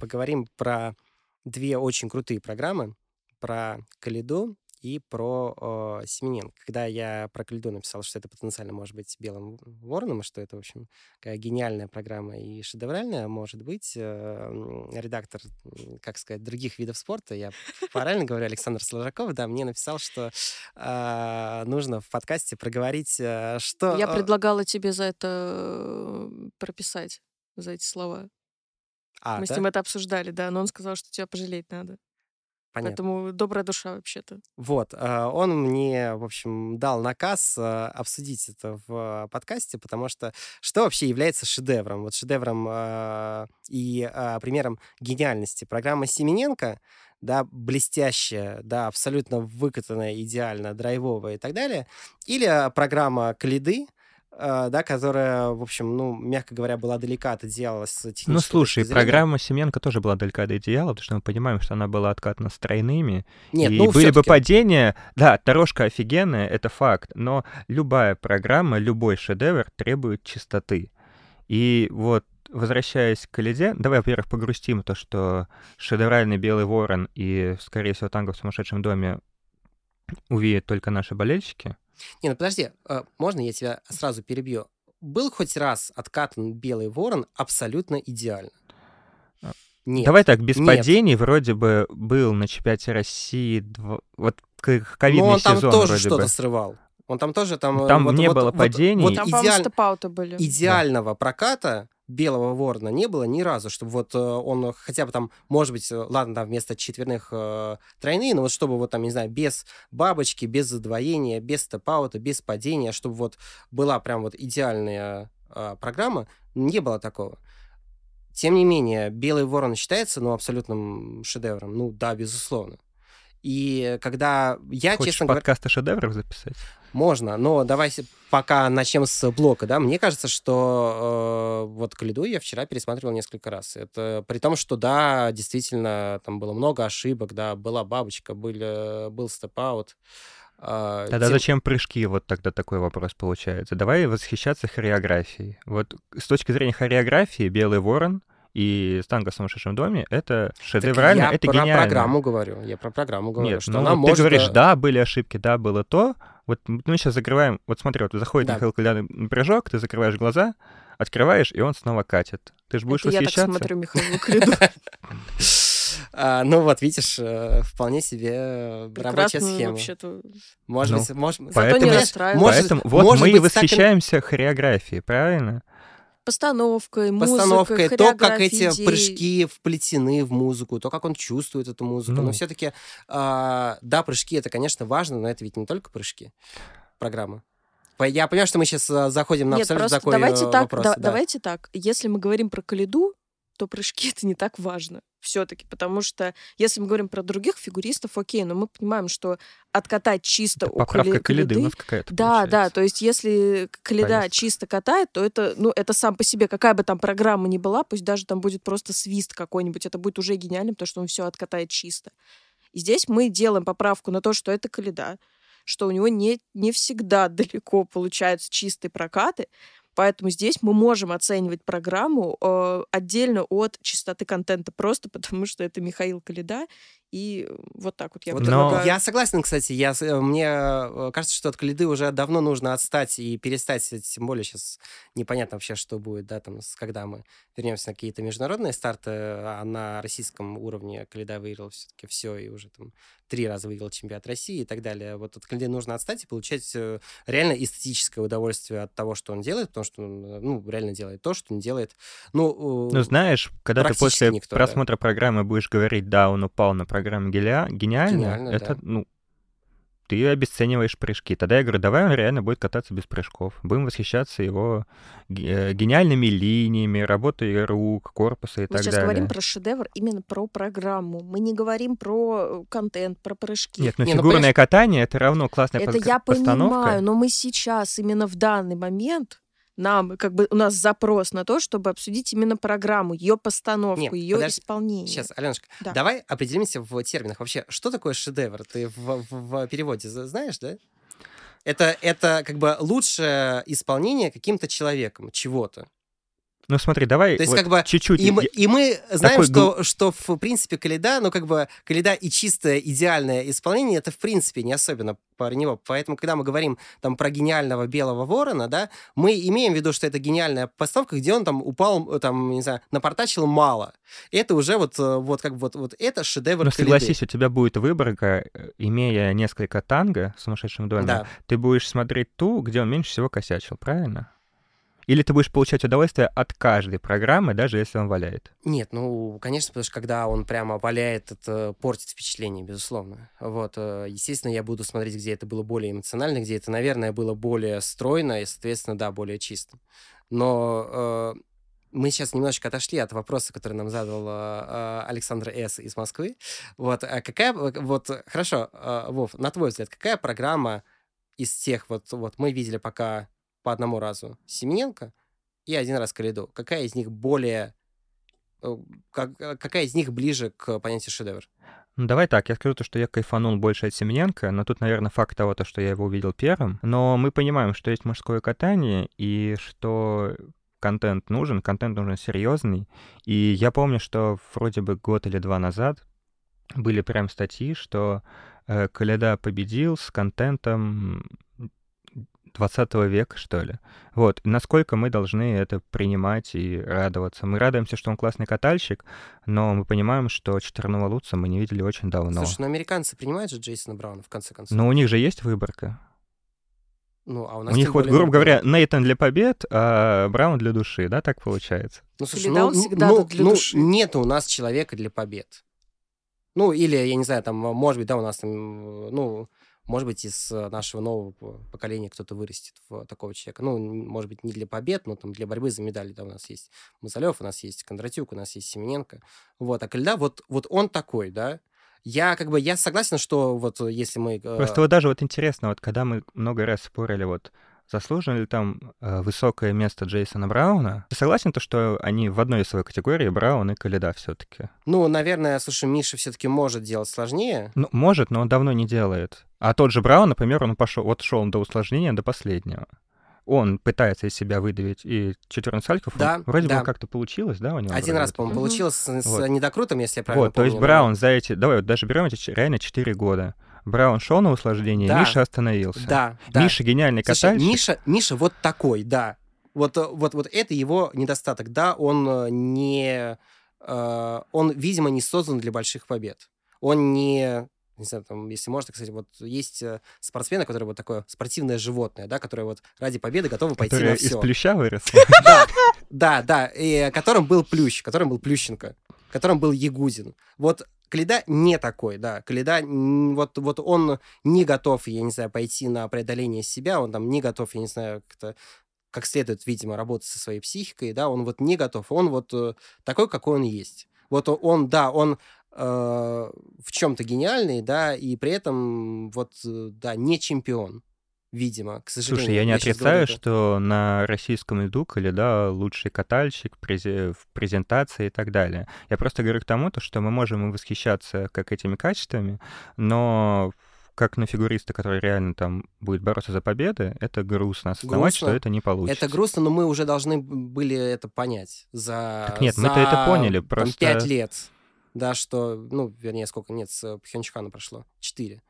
Поговорим про две очень крутые программы, про Калиду и про э, Семененко. Когда я про Кальду написал, что это потенциально может быть белым вороном, и что это, в общем, какая гениальная программа и шедевральная может быть, э, редактор, как сказать, других видов спорта, я правильно говорю, Александр Сложаков, да, мне написал, что э, нужно в подкасте проговорить, э, что... Я предлагала тебе за это прописать, за эти слова. А, Мы да? с ним это обсуждали, да, но он сказал, что тебя пожалеть надо. Понятно. Поэтому добрая душа вообще-то. Вот, а, он мне, в общем, дал наказ а, обсудить это в подкасте, потому что что вообще является шедевром? Вот шедевром и примером гениальности. Программа Семененко, да, блестящая, да, абсолютно выкатанная, идеально, драйвовая и так далее, или программа Калиды, Э, да, которая, в общем, ну, мягко говоря, была далека от идеала с Ну, слушай, программа Семенко тоже была далека от идеала, потому что мы понимаем, что она была откатана с тройными. Нет, и ну, были бы падения. Да, дорожка офигенная, это факт, но любая программа, любой шедевр требует чистоты. И вот возвращаясь к Лиде, давай, во-первых, погрустим то, что шедевральный Белый Ворон и, скорее всего, танго в сумасшедшем доме увидят только наши болельщики. Не, ну подожди, э, можно я тебя сразу перебью? Был хоть раз откатан белый ворон абсолютно идеально? А, нет. Давай так, без Нет. падений вроде бы был на чемпионате России дв... вот ковидный сезон. Но он там тоже что-то срывал. Он там тоже там... Там вот, не вот, было вот, падений. Вот, вот там, идеаль... были. Идеального да. проката белого ворона не было ни разу, чтобы вот э, он хотя бы там, может быть, э, ладно, там вместо четверных э, тройные, но вот чтобы вот там, не знаю, без бабочки, без задвоения, без степаута, без падения, чтобы вот была прям вот идеальная э, программа, не было такого. Тем не менее, «Белый ворон» считается, ну, абсолютным шедевром. Ну, да, безусловно. И когда я, Хочешь честно говоря... подкаст о шедеврах записать? Можно, но давай пока начнем с блока, да. Мне кажется, что э, вот Калиду я вчера пересматривал несколько раз. Это при том, что, да, действительно, там было много ошибок, да, была бабочка, были, был степ-аут, А, Тогда тем- зачем прыжки? Вот тогда такой вопрос получается. Давай восхищаться хореографией. Вот с точки зрения хореографии «Белый ворон» и «Танго в сумасшедшем доме» — это Так шедеврально, я это про гениально. программу говорю. Я про программу говорю, Нет, что ну она ты может... говоришь, э, да, были ошибки, да, было то. Вот мы сейчас закрываем, вот смотри, вот заходит Да. Михаил Колян на прыжок, ты закрываешь глаза, открываешь, и он снова катит. Ты же будешь Это я так восхищаться. смотрю Михаила Криду. а, ну вот, видишь, э, вполне себе э, рабочая схема. вообще-то. Может Ну, быть, может... Зато Поэтому- не Понимаешь, расстраивается. может- Поэтому вот может мы и быть, так и- восхищаемся хореографией, правильно? Постановкой, музыкой, постановкой, то, как эти прыжки вплетены в музыку, то, как он чувствует эту музыку. Ну. Но все-таки, да, прыжки это, конечно, важно, но это ведь не только прыжки программы. По- Я понимаю, что мы сейчас заходим на Нет, абсолютно такой давайте э, так, вопрос. да- да. давайте так. Если мы говорим про Калиду, то прыжки это не так важно все-таки, потому что если мы говорим про других фигуристов, окей, но мы понимаем, что откатать чисто у Поправка Кали- Калиды у нас какая-то Да, получается. да, то есть если Поездка. чисто катает, то это, ну, это сам по себе, какая бы там программа ни была, пусть даже там будет просто свист какой-нибудь, это будет уже гениально, потому что он все откатает чисто. И здесь мы делаем поправку на то, что это Каледа, что у него не, не всегда далеко получаются чистые прокаты, Поэтому здесь мы можем оценивать программу э, отдельно от чистоты контента, просто потому что это Михаил Каледа. И вот так вот я Вот, Но-. Я согласен, кстати. Я, э, мне э, кажется, что от Калиды уже давно нужно отстать и перестать. э, Тем более сейчас непонятно вообще, что будет, да, там, с- когда мы вернемся на какие-то международные старты. А на российском уровне Калида выиграл все-таки все и уже там три раза выиграл чемпионат России и так далее. Вот от Калиды нужно отстать и получать э, реально эстетическое удовольствие от того, что он делает, потому что он, э, ну, реально делает то, что не делает. Ну, э, Ну, знаешь, когда ты после никто, да. просмотра программы будешь говорить, да, он упал на программе геля... гениально, Гениально, это, да. ну, ты обесцениваешь прыжки. Тогда я говорю, давай он реально будет кататься без прыжков. Будем восхищаться его э, гениальными линиями, работой рук, корпуса и Мы так сейчас далее. говорим про шедевр, именно про программу. Мы не говорим про э, контент, про прыжки. Нет, ну Не, ну, фигурное понимаешь- катание — это равно классная Это подка- я постановка. понимаю, но мы сейчас, именно в данный момент, нам, как бы, у нас запрос на то, чтобы обсудить именно программу, ее постановку, Нет, ее подожди. исполнение. Сейчас, Аленушка, Да. давай определимся в терминах. Вообще, что такое шедевр? Ты в, в- в переводе знаешь, да? Это, это как бы лучшее исполнение каким-то человеком чего-то. Ну смотри, давай То есть вот как бы чуть-чуть. И мы, и мы знаем, такой что, что в принципе Каледа, ну как бы Каледа и чистое идеальное исполнение, это в принципе не особенно про него. Поэтому, когда мы говорим там про гениального белого ворона, да, мы имеем в виду, что это гениальная постановка, где он там упал, э, там, не знаю, напортачил мало. Это уже вот, э, вот как бы вот, вот это шедевр Ну, Каледы. согласись, у тебя будет выборка, э, имея несколько танго в сумасшедшем доме, Да. ты будешь смотреть ту, где он меньше всего косячил, правильно? Или ты будешь получать удовольствие от каждой программы, даже если он валяет. Нет, ну, конечно, потому что когда он прямо валяет, это портит впечатление, безусловно. Вот, э, естественно, я буду смотреть, где это было более эмоционально, где это, наверное, было более стройно и, соответственно, да, более чисто. Но э, мы сейчас немножечко отошли от вопроса, который нам задал э, э, Александр С. из Москвы. Вот, а какая, вот, хорошо, э, Вов, на твой взгляд, какая программа из тех, вот, вот мы видели пока по одному разу Семененко и один раз Калиду, какая из них более э, как- э, какая из них ближе к понятию шедевр? Ну, давай так, я скажу то, что я кайфанул больше от Семененко, но тут, наверное, факт того, то, что я его увидел первым. Но мы понимаем, что есть мужское катание, и что контент нужен, контент нужен серьезный. И я помню, что вроде бы год или два назад были прям статьи, что э, Коляда победил с контентом 20 века, что ли. Вот, насколько мы должны это принимать и радоваться. Мы радуемся, что он классный катальщик, но мы понимаем, что четверного Луца мы не видели очень давно. Слушай, ну американцы принимают же Джейсона Брауна, в конце концов. Но у них же есть выборка. Ну, а у У нас них тем вот, грубо говоря. Нейтан для побед, а Браун для души, да, так получается? Ну, слушай, ну, он ну, всегда ну, тут для ну, души. нет у нас человека для побед. Ну, или, я не знаю, там, может быть, да, у нас там, ну, может быть, из э, нашего нового по- поколения кто-то вырастет в такого человека. Ну, может быть, не для побед, но там для борьбы за медали, да, у нас есть Мазалев, у нас есть Кондратюк, у нас есть Семененко. Вот, а Кальда, вот, вот он такой, да. Я как бы, я согласен, что вот э, если мы... э, Просто вот даже вот интересно, вот когда мы много раз спорили вот заслужено ли там э, высокое место Джейсона Брауна? Ты согласен, то, что они в одной своей категории, Браун и Каледа все-таки? Ну, наверное, слушай, Миша все-таки может делать сложнее. Ну, может, но он давно не делает. А тот же Браун, например, он пошел, вот шел он до усложнения, до последнего он пытается из себя выдавить и 14 альков. Да, вроде да. бы как-то получилось, да, у него? Один раз, по-моему, получилось с, вот. недокрутом, если я правильно вот, помню. То есть Браун за эти... Давай вот даже берем эти реально 4 года. Браун шел на усложнение, да. Миша остановился. Да, да. Миша гениальный Слушай, катальщик. Миша, Миша вот такой, да. Вот, вот, вот это его недостаток. Да, он э, не... Э, он, видимо, не создан для больших побед. Он не не знаю, там, если можно, кстати, вот есть э, спортсмены, которые вот такое спортивное животное, да, которое вот ради победы готовы пойти на все. из плюща выросло? Да, да, да, и которым был Плющ, которым был Плющенко, которым был Ягузин. Вот Каледа не такой, да. Каледа, вот, вот он не готов, я не знаю, пойти на преодоление себя, он там не готов, я не знаю, как-то как следует, видимо, работать со своей психикой, да, он вот не готов, он вот э, такой, какой он есть. Вот он, да, он э, в чем-то гениальный, да, и при этом вот, э, да, не чемпион видимо, к сожалению. Слушай, я не я отрицаю, что на российском льду Каледа лучший катальщик прези... в презентации и так далее. Я просто говорю к тому, то, что мы можем восхищаться как этими качествами, но как на фигуриста, который реально там будет бороться за победы, это грустно осознавать, грустно. что это не получится. Это грустно, но мы уже должны были это понять за Так нет, за, мы-то это поняли, просто... Пять лет, да, что, ну, вернее, сколько, нет, с Пхенчхана прошло? Четыре.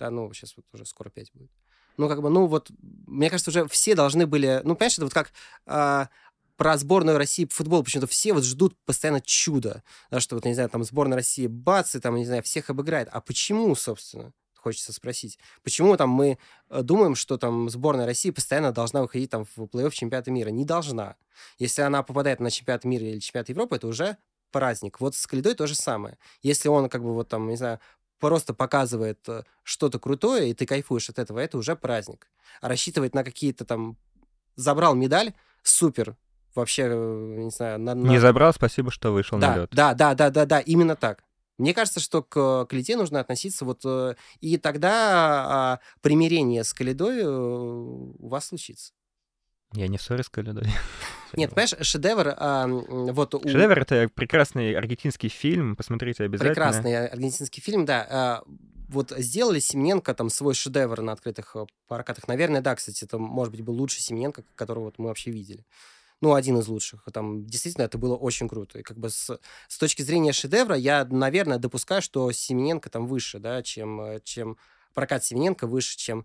Да, ну, сейчас вот уже скоро пять будет ну, как бы, ну, вот, мне кажется, уже все должны были, ну, понимаешь, это вот как а, про сборную России по футболу почему-то все вот ждут постоянно чуда, да, что вот, не знаю, там сборная России бац, и там, не знаю, всех обыграет. А почему, собственно? Хочется спросить. Почему там мы э, думаем, что там сборная России постоянно должна выходить там в плей-офф чемпионата мира? Не должна. Если она попадает на чемпионат мира или чемпионат Европы, это уже праздник. Вот с Калидой то же самое. Если он как бы вот там, не знаю, просто показывает э, что-то крутое, и ты кайфуешь от этого, это уже праздник. А рассчитывать на какие-то там... Забрал медаль, супер, вообще, э, не знаю... На, на... Не забрал, спасибо, что вышел да, на лед. Да, да, да, да, да, именно так. Мне кажется, что к Калиде нужно относиться вот... Э, и тогда а, примирение с Калидой у вас случится. Я не ссоре с Калидой. Нет, понимаешь, шедевр... А, вот у... Шедевр — это прекрасный аргентинский фильм, посмотрите обязательно. Прекрасный аргентинский фильм, да. А, вот сделали Семененко там свой шедевр на открытых э, прокатах. Наверное, да, кстати, это, может быть, был лучший Семененко, которого вот мы вообще видели. Ну, один из лучших. Там действительно это было очень круто. И как бы с, с точки зрения шедевра я, наверное, допускаю, что Семененко там выше, да, чем, э, чем прокат Семененко выше, чем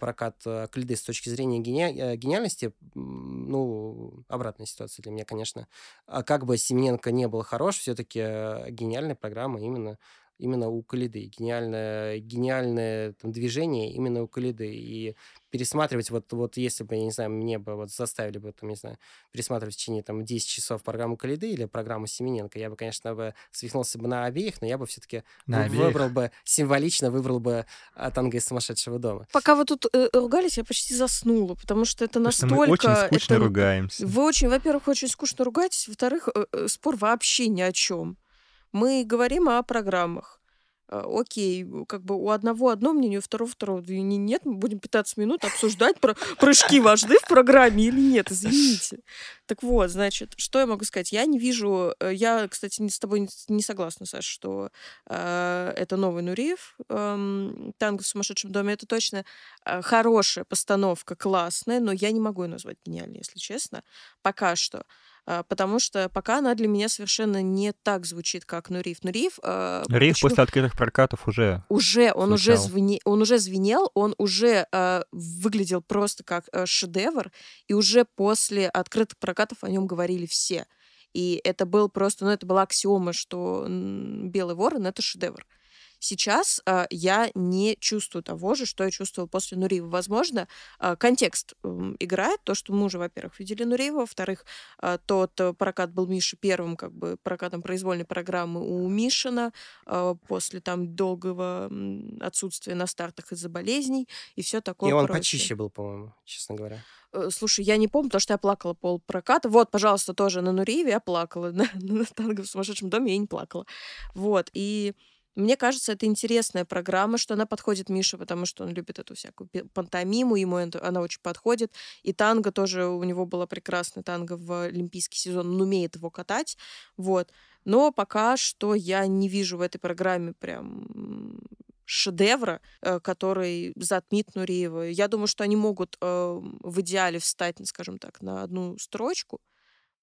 прокат э, Клиды с точки зрения гени... Э, гениальности, ну, обратная ситуация для меня, конечно. А как бы Семененко не был хорош, все-таки э, гениальная программа именно именно у Калиды. Гениальное, гениальное там, движение именно у Калиды. И пересматривать, вот, вот если бы, я не знаю, мне бы вот заставили бы, там, не знаю, пересматривать в течение там 10 часов программу Калиды или программу Семененко, я бы, конечно, бы свихнулся бы на обеих, но я бы все-таки выбрал бы, символично выбрал бы танго из сумасшедшего дома. Пока вы тут э, ругались, я почти заснула, потому что это настолько... мы очень скучно это... ругаемся. Вы очень, во-первых, очень скучно ругаетесь, во-вторых, э, э, спор вообще ни о чем. Мы говорим о программах. А, окей, как бы у одного одно мнение, у второго второго нет, мы будем 15 минут обсуждать про прыжки важны в программе или нет, извините. Так вот, значит, что я могу сказать? Я не вижу, э, я, кстати, с тобой не согласна, Саша, что э, это новый Нуриев, э, танго в сумасшедшем доме, это точно э, хорошая постановка, классная, но я не могу ее назвать гениальной, если честно, пока что. А, потому что пока она для меня совершенно не так звучит, как Нуриф. Нуриф... Э, Риф почему... после открытых прокатов уже Уже, он уже, звени... он уже звенел, он уже э, выглядел просто как э, шедевр, и уже после открытых прокатов о нем говорили все. И это был просто, ну, это была аксиома, что «Белый ворон» — это шедевр. Сейчас э, я не чувствую того же, что я чувствовала после Нуриева. Возможно, э, контекст э, играет, то, что мы уже, во-первых, видели Нуриева, во-вторых, э, тот прокат был Миши первым как бы прокатом произвольной программы у Мишина э, после там долгого отсутствия на стартах из-за болезней и все такое И он прочее. почище был, по-моему, честно говоря. Слушай, я не помню, потому что я плакала пол проката. Вот, пожалуйста, тоже на Нуриеве я плакала. На, на танго в сумасшедшем доме я не плакала. Вот, и Мне кажется, это интересная программа, что она подходит Мише, потому что он любит эту всякую пантомиму, ему она очень подходит. И танго тоже, у него была прекрасная танго в олимпийский сезон, он умеет его катать, вот. Но пока что я не вижу в этой программе прям шедевра, э, который затмит Нуриева. Я думаю, что они могут э, в идеале встать, скажем так, на одну строчку,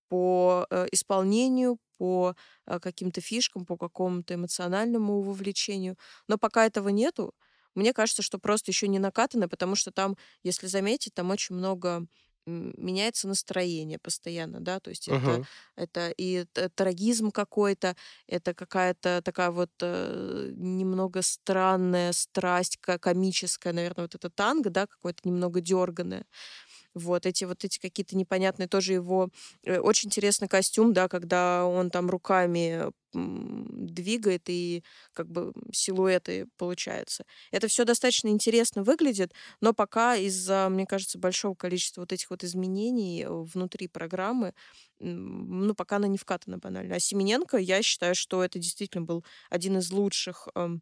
по э, исполнению, по э, каким-то фишкам, по какому-то эмоциональному вовлечению. Но пока этого нету, мне кажется, что просто еще не накатано, потому что там, если заметить, там очень много меняется настроение постоянно, да, то есть uh-huh. это, это и трагизм какой-то, это какая-то такая вот э, немного странная страсть, комическая, наверное, вот это танго, да, какое-то немного дерганое. Вот эти вот эти какие-то непонятные тоже его э, очень интересный костюм, да, когда он там руками двигает и как бы силуэты получаются. Это все достаточно интересно выглядит, но пока из-за, мне кажется, большого количества вот этих вот изменений внутри программы, ну, пока она не вкатана банально. А Семененко, я считаю, что это действительно был один из лучших эм,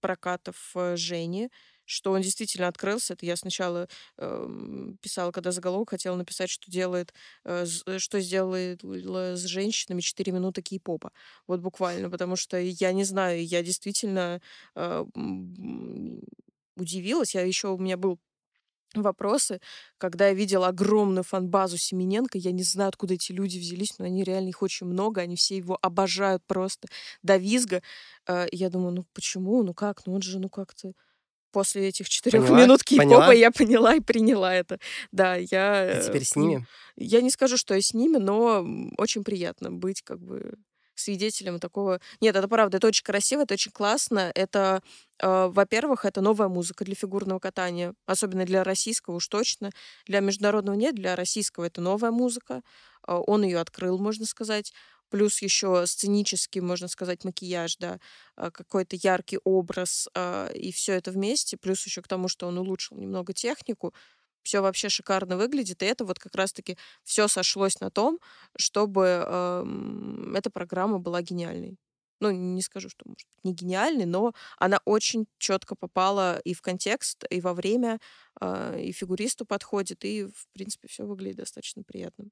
прокатов э, Жени что он действительно открылся. Это я сначала э, писала, когда заголовок хотела написать, что делает, э, э что сделает с женщинами 4 минуты кей-попа. Вот буквально, потому что я не знаю, я действительно э, удивилась. Я еще у меня был вопросы, когда я видела огромную фан-базу Семененко, я не знаю, откуда эти люди взялись, но они реально их очень много, они все его обожают просто до визга. Э, я думаю, ну почему, ну как, ну он же, ну как-то после этих четырех поняла? минут кей-попа я поняла и приняла это. Да, я... И теперь с ними? Я не скажу, что я с ними, но очень приятно быть как бы свидетелем такого. Нет, это правда, это очень красиво, это очень классно. Это, э, во-первых, это новая музыка для фигурного катания, особенно для российского уж точно. Для международного нет, для российского это новая музыка. Э, он ее открыл, можно сказать плюс еще сценический, можно сказать, макияж, да, а, какой-то яркий образ, а, и все это вместе, плюс еще к тому, что он улучшил немного технику, все вообще шикарно выглядит, и это вот как раз-таки все сошлось на том, чтобы эта программа была гениальной. Ну, не скажу, что, может быть, не гениальной, но она очень четко попала и в контекст, и во время, э, и фигуристу подходит, и, в принципе, все выглядит достаточно приятно.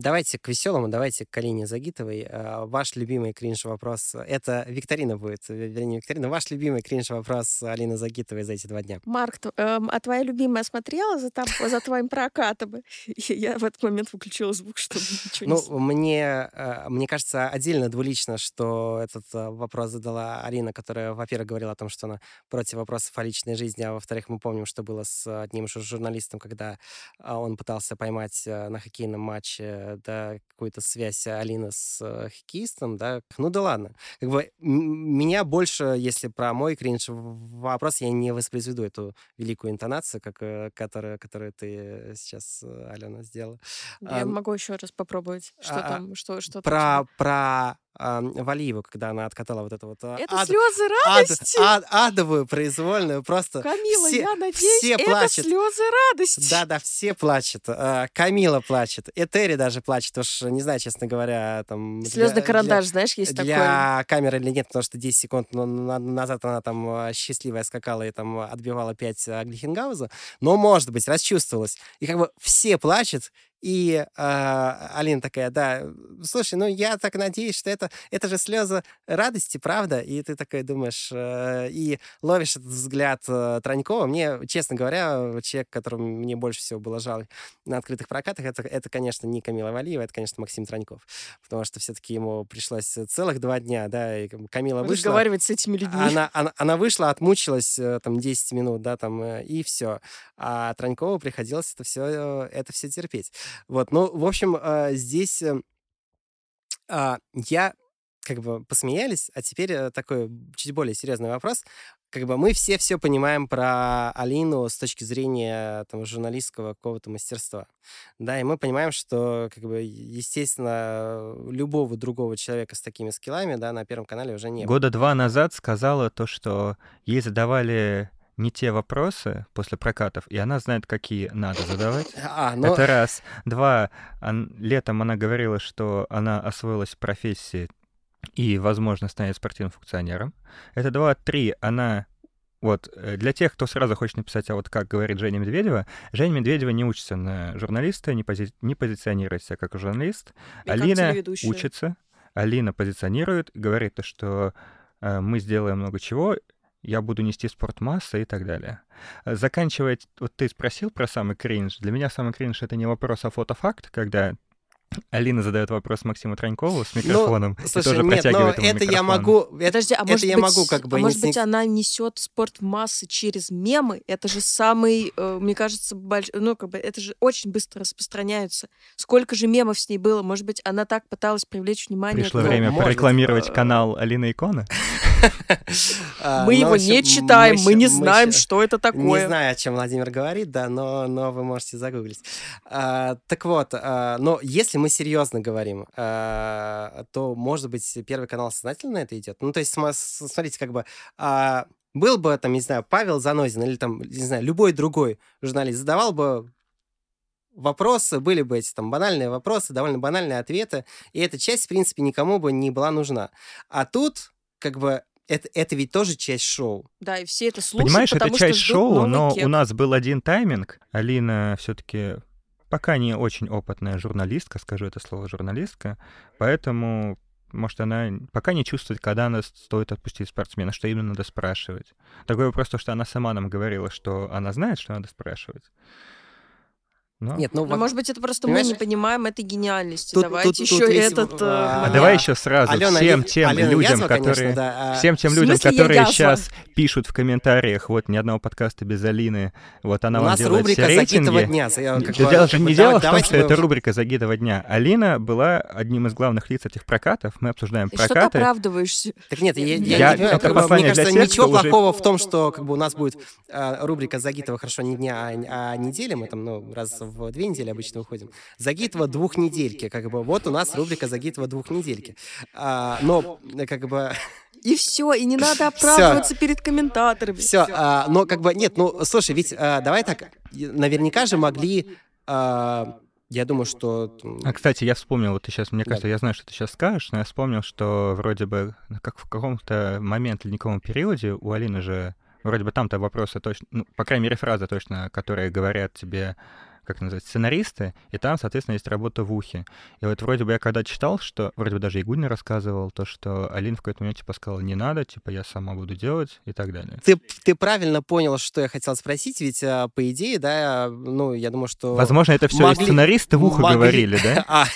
Давайте к веселому, давайте к Калине Загитовой. А, ваш любимый кринж-вопрос. Это викторина будет, вернее, викторина. Ваш любимый кринж-вопрос Алины Загитовой за эти два дня. Марк, эм, а твоя любимая смотрела за, там, за твоим прокатом? Я в этот момент выключила звук, чтобы ничего ну, не... Мне, э, мне кажется, отдельно двулично, что этот э, вопрос задала Алина, которая, во-первых, говорила о том, что она против вопросов о личной жизни, а во-вторых, мы помним, что было с одним журналистом, когда а, он пытался поймать э, на хоккейном матче да, какую-то связь Алины с э, хоккеистом, да, ну да ладно. Как бы меня больше, если про мой кринж вопрос, я не воспроизведу эту великую интонацию, как, э, которая, которую ты сейчас, э, Алена, сделала. Я а, могу еще раз попробовать, что а, там, что, что про, там. Про э, Валиеву, когда она откатала вот это вот... А, это ад, слезы радости! Ад, ад, адовую произвольную, просто Камила, все, я надеюсь, все это плачут. слезы радости! Да-да, все плачут. Э, Камила плачет, Этери даже плачет, уж не знаю, честно говоря, там... Слезный карандаш, для, знаешь, есть для такой. Для камеры или нет, потому что 10 секунд назад она там а, счастливая скакала и там отбивала 5 Глихенгауза, но, может быть, расчувствовалась. И как бы все плачут, и э, Алина такая, да, слушай, ну я так надеюсь, что это, это же слезы радости, правда? И ты такой думаешь, э, и ловишь этот взгляд э, Транькова. Мне, честно говоря, человек, которому мне больше всего было жаль на открытых прокатах, это, это конечно, не Камила Валиева, это, конечно, Максим Траньков. Потому что все-таки ему пришлось целых два дня, да, и Камила вышла. Разговаривать с этими людьми. Она, она, она вышла, отмучилась э, там 10 минут, да, там, э, и все. А Транькову приходилось это все, это все терпеть. Вот, ну, в общем, а, здесь эм, а, я как бы посмеялись, а теперь э, такой чуть более серьезный вопрос. Как бы мы все все понимаем про Алину с точки зрения там, журналистского какого-то мастерства. Да, и мы понимаем, что, как бы, естественно, любого другого человека с такими скиллами, да, на Первом канале уже не Года два назад сказала то, что ей задавали не те вопросы после прокатов, и она знает, какие надо задавать. А, но... Это раз. Два, он- летом она говорила, что она освоилась в профессии и, возможно, станет спортивным функционером. Это два. Три, она вот, э, для тех, кто сразу хочет написать, а вот как говорит Женя Медведева, Женя Медведева не учится на журналиста, не, пози- не позиционирует себя как журналист. И как Алина телеведущая. учится, Алина позиционирует, говорит, то, что э, мы сделаем много чего, я буду нести спорт массы и так далее. Э, Заканчивая, вот ты спросил про самый кринж. Для меня самый кринж — это не вопрос, а фотофакт, когда Алина задает вопрос Максиму Транькову с микрофоном и Ну, Слушай, тоже нет, но это я микрофон. могу... Это, Подожди, а это может я быть, могу как бы... а не- может быть, не- она несет спорт массы через мемы? Это же самый, э, мне кажется, больш... ну как бы это же очень быстро распространяется. Сколько же мемов с ней было? Может быть, она так пыталась привлечь внимание. Пришло к- время может э, канал Алина Икона. А, Мы но его не читаем, мы не знаем, что это Не такое. знаю, о чем Владимир говорит, да, но, вы можете загуглить. А, так вот, а, но если мы серьезно говорим, то, может быть, Первый канал сознательно на это идет? Ну, то есть, смотрите, как бы... был бы, там, не знаю, Павел Занозин или, там, не знаю, любой другой журналист, задавал бы вопросы, были бы эти там банальные вопросы, довольно банальные ответы, и эта часть, в принципе, никому бы не была нужна. А тут, как бы, это, это ведь тоже часть шоу. Да, и все это слушают, Понимаешь, это потому что часть шоу, но кек. у нас был один тайминг. Алина все-таки пока не очень опытная журналистка, скажу это слово журналистка, поэтому может, она пока не чувствует, когда она стоит отпустить спортсмена, что именно надо спрашивать. Такой вопрос, то, что она сама нам говорила, что она знает, что надо спрашивать. Но... Нет, ну, Ну, во- может быть, это просто мы не Понимаешь? понимаем этой гениальности. Тут- Давайте тут- еще тут весь, этот э, а, А давай еще сразу Алена всем тем Алена людям, Язва, конечно, которые... да, а, Всем тем людям, которые сейчас пишут в комментариях, вот ни одного подкаста без Алины, вот она У вам нас делает рубрика все «Загитова рейтинги. дня». Я как дело же не дело в том, что это рубрика «Загитова дня». Алина была одним из главных лиц этих прокатов. Мы обсуждаем И Что ты прокаты. оправдываешь? Так нет, я, не понимаю, мне для кажется, ничего плохого в том, что как бы у нас будет а, рубрика Загитова «Хорошо не дня, а, а недели». Мы там, ну, раз в две недели обычно выходим. Загитова двухнедельки. Как бы вот у нас рубрика Загитова двухнедельки. А, но как бы И все, и не надо оправдываться перед комментаторами. все. но как бы нет, ну слушай, ведь а, давай так. Наверняка же могли. а, я думаю, что А, кстати, я вспомнил, вот ты сейчас, мне Да. кажется, я знаю, что ты сейчас скажешь, но я вспомнил, что вроде бы, ну, как в каком-то момент ледниковом периоде у Алины же, вроде бы там-то вопросы точно, ну, по крайней мере, фразы точно, которые говорят тебе, как это называется, сценаристы, и там, соответственно, есть работа в ухе. И вот вроде бы я когда читал, что, вроде бы даже Игунин рассказывал, то, что Алина в какой-то момент типа сказала, не надо, типа, я сама буду делать и так далее. ты, ты правильно понял, что я хотел спросить, ведь а, по идее, да, ну я думаю, что Возможно, это все могли- сценаристы в ухо могли- говорили, да? А,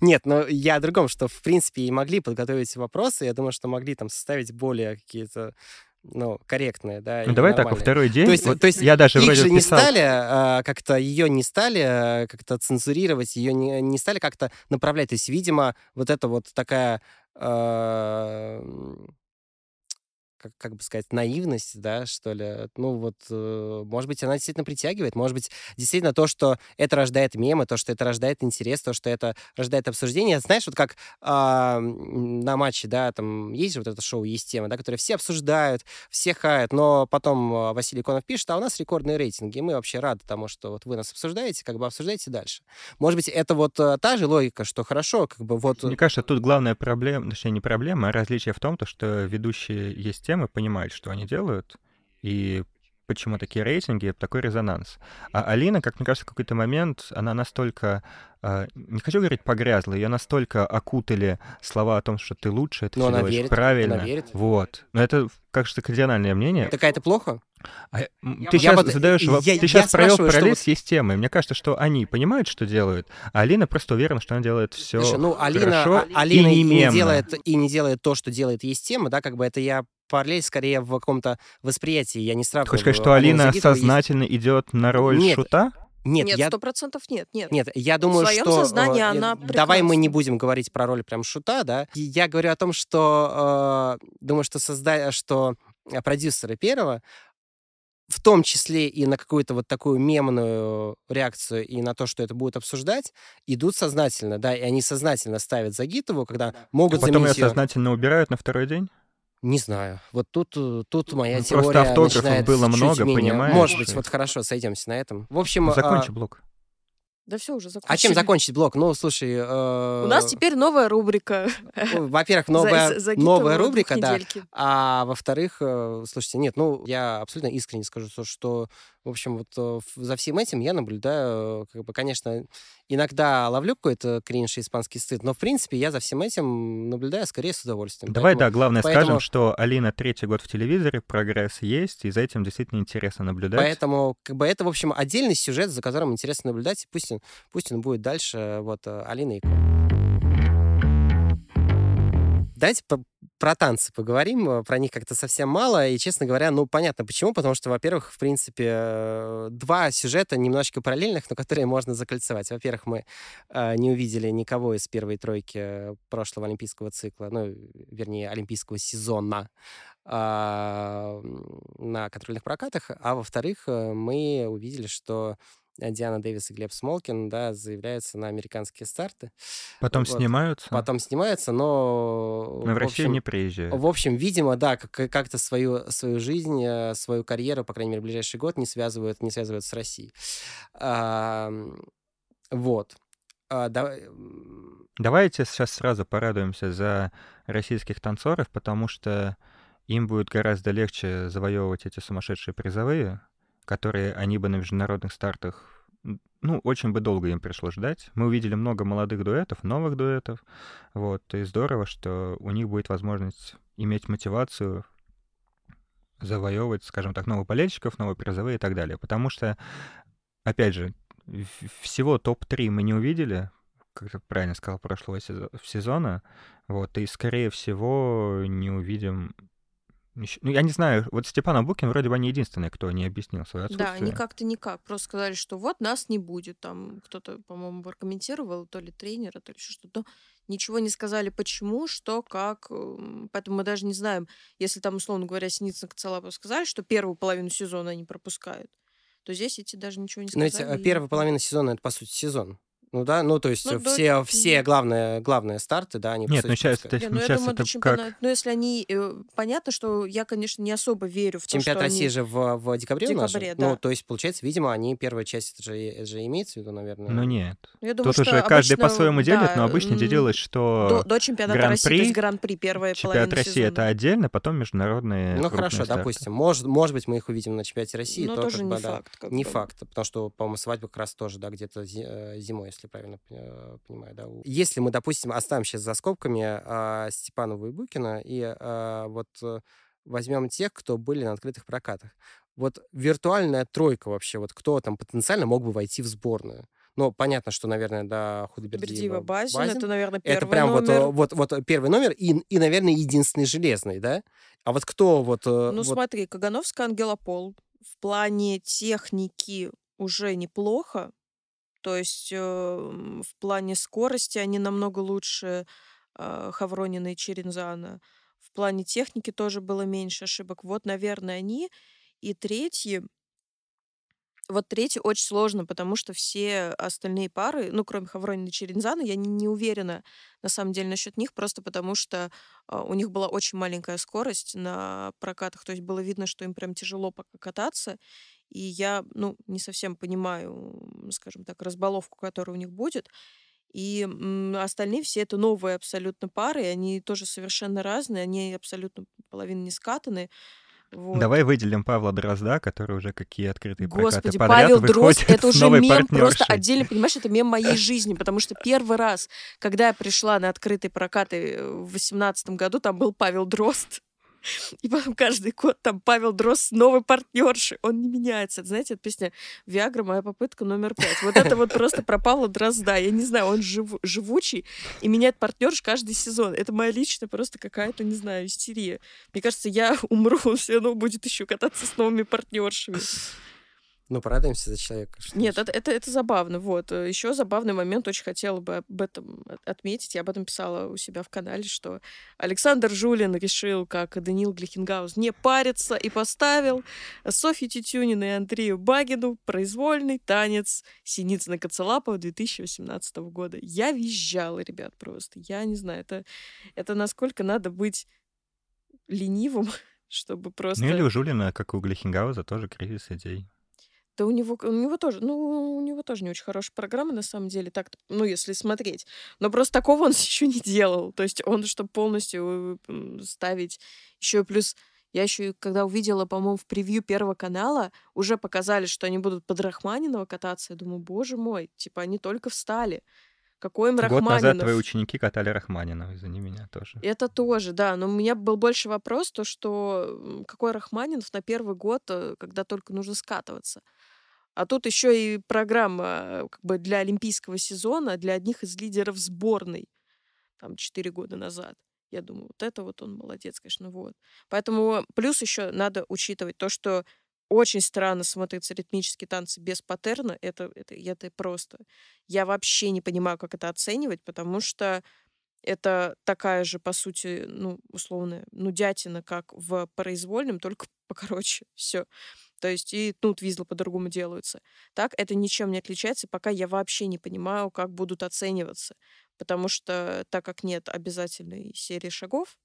нет, но я о другом, что, в принципе, и могли подготовить вопросы. Я думаю, что могли там составить более какие-то, ну, корректные, да, Ну, давай так, во второй день, То есть, вот то есть я даже их вроде же не писал- стали а, как-то, ее не стали а, как-то цензурировать, ее не, не стали как-то направлять. То есть, видимо, вот это вот такая, а, как, как бы сказать, наивность, да, что ли. Ну вот, э, может быть, она действительно притягивает. Может быть, действительно то, что это рождает мемы, то, что это рождает интерес, то, что это рождает обсуждение. Знаешь, вот как м, на матче, да, там есть вот это шоу, есть тема, да, которое все обсуждают, все хают, но потом а, Василий Конов пишет, а у нас рекордные рейтинги, и мы вообще рады тому, что вот вы нас обсуждаете, как бы обсуждайте дальше. Может быть, это вот а, та же логика, что хорошо, как бы вот... Мне кажется, тут главная проблема, точнее, не проблема, а различие в том, то, что ведущие есть темы, понимают, что они делают, и почему такие рейтинги, такой резонанс. А Алина, как мне кажется, в какой-то момент, она настолько, а, не хочу говорить погрязла, ее настолько окутали слова о том, что ты лучше, ты Но она делаешь верит, правильно. она верит. Вот. Но это, кажется, кардинальное мнение. Так а это плохо? А, ты Я сейчас вот- задаешь, я- воп- я ты сейчас провел параллель с системой. Мне кажется, что они понимают, что делают, а Алина просто уверена, что она делает все Слушай, ну, Алина, хорошо а- Алина и и, не делает, и не делает то, что делает есть тема, да, как бы это я параллель скорее в каком-то восприятии, я не Ты сравниваю. хочешь сказать, что Алина сознательно идет на роль Нет, шута? Нет, Нет, я... сто процентов нет, нет. Нет, я думаю, своем что... сознании э, она Давай мы не будем говорить про роль прям шута, да. Я говорю о том, что... э, думаю, что созда... что э, продюсеры первого в том числе и на какую-то вот такую мемную реакцию и на то, что это будет обсуждать, идут сознательно, да, и они сознательно ставят Загитову, когда могут Потом ее заменить её- сознательно убирают на второй день? Не знаю. Вот тут, э, тут моя Ну, теория просто автографов начинает было чуть много, менее- понимаешь? Может быть, вот хорошо, сойдемся на этом. В общем, а, Закончи блок. Да все уже закончили. а чем закончить блок? Ну, слушай... э, У нас теперь новая рубрика. ну, Во-первых, За- новая, за- загитового новая рубрика, да. А во-вторых, э, слушайте, нет, ну, я абсолютно искренне скажу, то, что, в общем, вот э, за всем этим я наблюдаю, э, как бы, конечно, иногда ловлю какой-то кринж и испанский стыд, но, в принципе, я за всем этим наблюдаю скорее с удовольствием. Давай, Поэтому- да, главное поэтому- скажем, что Алина третий год в телевизоре, прогресс есть, и за этим действительно интересно наблюдать. Поэтому, как бы, это, в общем, отдельный сюжет, за которым интересно наблюдать, и пусть он, пусть он будет дальше, вот, э, Алина и Ко. Давайте по- про танцы поговорим, э, про них как-то совсем мало, и, честно говоря, ну, понятно почему, потому что, во-первых, в принципе, э, два сюжета немножечко параллельных, но которые можно закольцевать. Во-первых, мы э, не увидели никого из первой тройки прошлого олимпийского цикла, ну, вернее, олимпийского сезона, м, на контрольных прокатах, а во-вторых, э, мы увидели, что Диана Дэвис и Глеб Смолкин, да, заявляются на американские старты. Потом вот. снимаются, Потом снимаются, но... но в в Россию общем, не приезжают. в общем, видимо, да, как- как-то свою, свою жизнь, э, свою карьеру, по крайней мере, в ближайший год не связывают, не связывают с Россией. А, Вот. А, давай, Давайте сейчас сразу порадуемся за российских танцоров, потому что им будет гораздо легче завоевывать эти сумасшедшие призовые, которые они бы на международных стартах, ну, очень бы долго им пришлось ждать. Мы увидели много молодых дуэтов, новых дуэтов, вот, и здорово, что у них будет возможность иметь мотивацию завоевывать, скажем так, новых болельщиков, новые призовые и так далее. Потому что, опять же, всего топ-3 мы не увидели, как ты правильно сказал, прошлого сезо- сезона, вот, и, скорее всего, не увидим... Ну, я не знаю, вот Степан Абукин вроде бы не единственный, кто не объяснил свое Да, отсутствие. они как-то никак. Просто сказали, что вот нас не будет. Там кто-то, по-моему, прокомментировал, то ли тренера, то ли еще что-то. Ничего не сказали, почему, что, как. Поэтому мы даже не знаем, если там, условно говоря, Синицын Коцелапов сказали, что первую половину сезона они пропускают, то здесь эти даже ничего не Ну, ведь сказали. э, и- первая половина сезона — это, по сути, сезон. Ну да, ну то есть Ну, да, все, все мгм. главные, главные старты, да, они по Нет, ну сейчас это, Не, ну, я сейчас думаю, это до чемпионата. как... Но если они... э, Понятно, что я, конечно, не особо верю в то, Чемпионат что России они... же в, в декабре, у нас же. декабре, Ну, да. то есть, получается, видимо, они первая часть, это же, это же имеется в виду, наверное. Ну нет. Ну, я думаю, Тут что уже каждый обычно, по-своему делит, да, но обычно м, делилось, До, что до чемпионата России, то Гран-при, есть Гран-при первая чемпионат половина России это сезона. отдельно, потом международные Ну хорошо, старты. допустим. Может, может быть, мы их увидим на чемпионате России, Но то тоже как не бы, да, факт. Не факт, потому что, по-моему, свадьба как раз тоже, да, где-то э, зимой, если правильно э, понимаю, да. Если мы, допустим, оставим сейчас за скобками а, Степанову и Букина и а, вот э, возьмем тех, кто были на открытых прокатах. Вот виртуальная тройка вообще, вот кто там потенциально мог бы войти в сборную? Ну, понятно, что, наверное, да, Худобердиева, Бердиева Базин, это, наверное, первый это прям вот, номер. э, вот, вот первый номер и, и, наверное, единственный железный, да? А вот кто вот... э, Ну, вот- смотри, Кагановская Ангелопол в плане техники уже неплохо. То есть э, м, в плане скорости они намного лучше э, Хавронина и Черензана. В плане техники тоже было меньше ошибок. Вот, наверное, они. И третьи, вот третий очень сложно, потому что все остальные пары, ну, кроме Хавронина и Черензана, я не, уверена, на самом деле, насчет них, просто потому что а, у них была очень маленькая скорость на прокатах, то есть было видно, что им прям тяжело пока кататься, и я, ну, не совсем понимаю, скажем так, разбаловку, которая у них будет. И остальные все это новые абсолютно пары, и они тоже совершенно разные, они абсолютно половина не скатаны. Вот. Давай выделим Павла Дрозда, который уже какие открытые Господи, прокаты подряд Павел Дрозд, это уже мем просто партнершей. отдельно, понимаешь, это мем моей жизни, потому что первый раз, когда я пришла на открытые прокаты э, в восемнадцатом году, там был Павел Дрозд. И потом каждый год там Павел Дрозд с новой. Он не меняется. Знаете, это песня «Виагра. Моя попытка номер пять». Вот это вот просто про Павла Дрозда. Я не знаю, он жив- живучий и меняет партнерш каждый сезон. Это моя личная просто какая-то, не знаю, истерия. Мне кажется, я умру, он все равно будет еще кататься с новыми партнершами. Ну, порадуемся за человека. что Нет, это, это, это забавно. Вот. Еще забавный момент, очень хотела бы об этом от- отметить. Я об этом писала у себя в канале, что Александр Жулин решил, как Даниил Глихенгаус, не париться и поставил Софью Тютюнину и Андрею Багину произвольный танец Синицына Коцелапова 2018 года. Я визжала, ребят, просто. Я не знаю, это, это насколько надо быть ленивым, чтобы просто... Ну или у Жулина, как у Глихенгауза, тоже кризис идей. Да у него, у него тоже, ну, у него тоже не очень хорошая программа, на самом деле, так, ну, если смотреть. Но просто такого он еще не делал. То есть он, чтобы полностью ставить еще плюс я еще, когда увидела, по-моему, в превью Первого канала, уже показали, что они будут под Рахманинова кататься. Я думаю, боже мой, типа они только встали. Какой им Год Рахманинов? назад твои ученики катали Рахманинова, извини меня тоже. Это тоже, да. Но у меня был больше вопрос, то что какой Рахманинов на первый год, э, когда только нужно скатываться. А тут еще и программа э, как бы для олимпийского сезона, для одних из лидеров сборной, там, четыре года назад. Я думаю, вот это вот он молодец, конечно, вот. Поэтому плюс еще надо учитывать то, что очень странно смотрятся ритмические танцы без паттерна. Это, это, это просто... Я вообще не понимаю, как это оценивать, потому что это такая же, по сути, ну, условно, ну, дятина, как в произвольном, только покороче. Все. То есть и ну, твизлы по-другому делаются. Так это ничем не отличается, пока я вообще не понимаю, как будут оцениваться потому что так как нет обязательной серии шагов,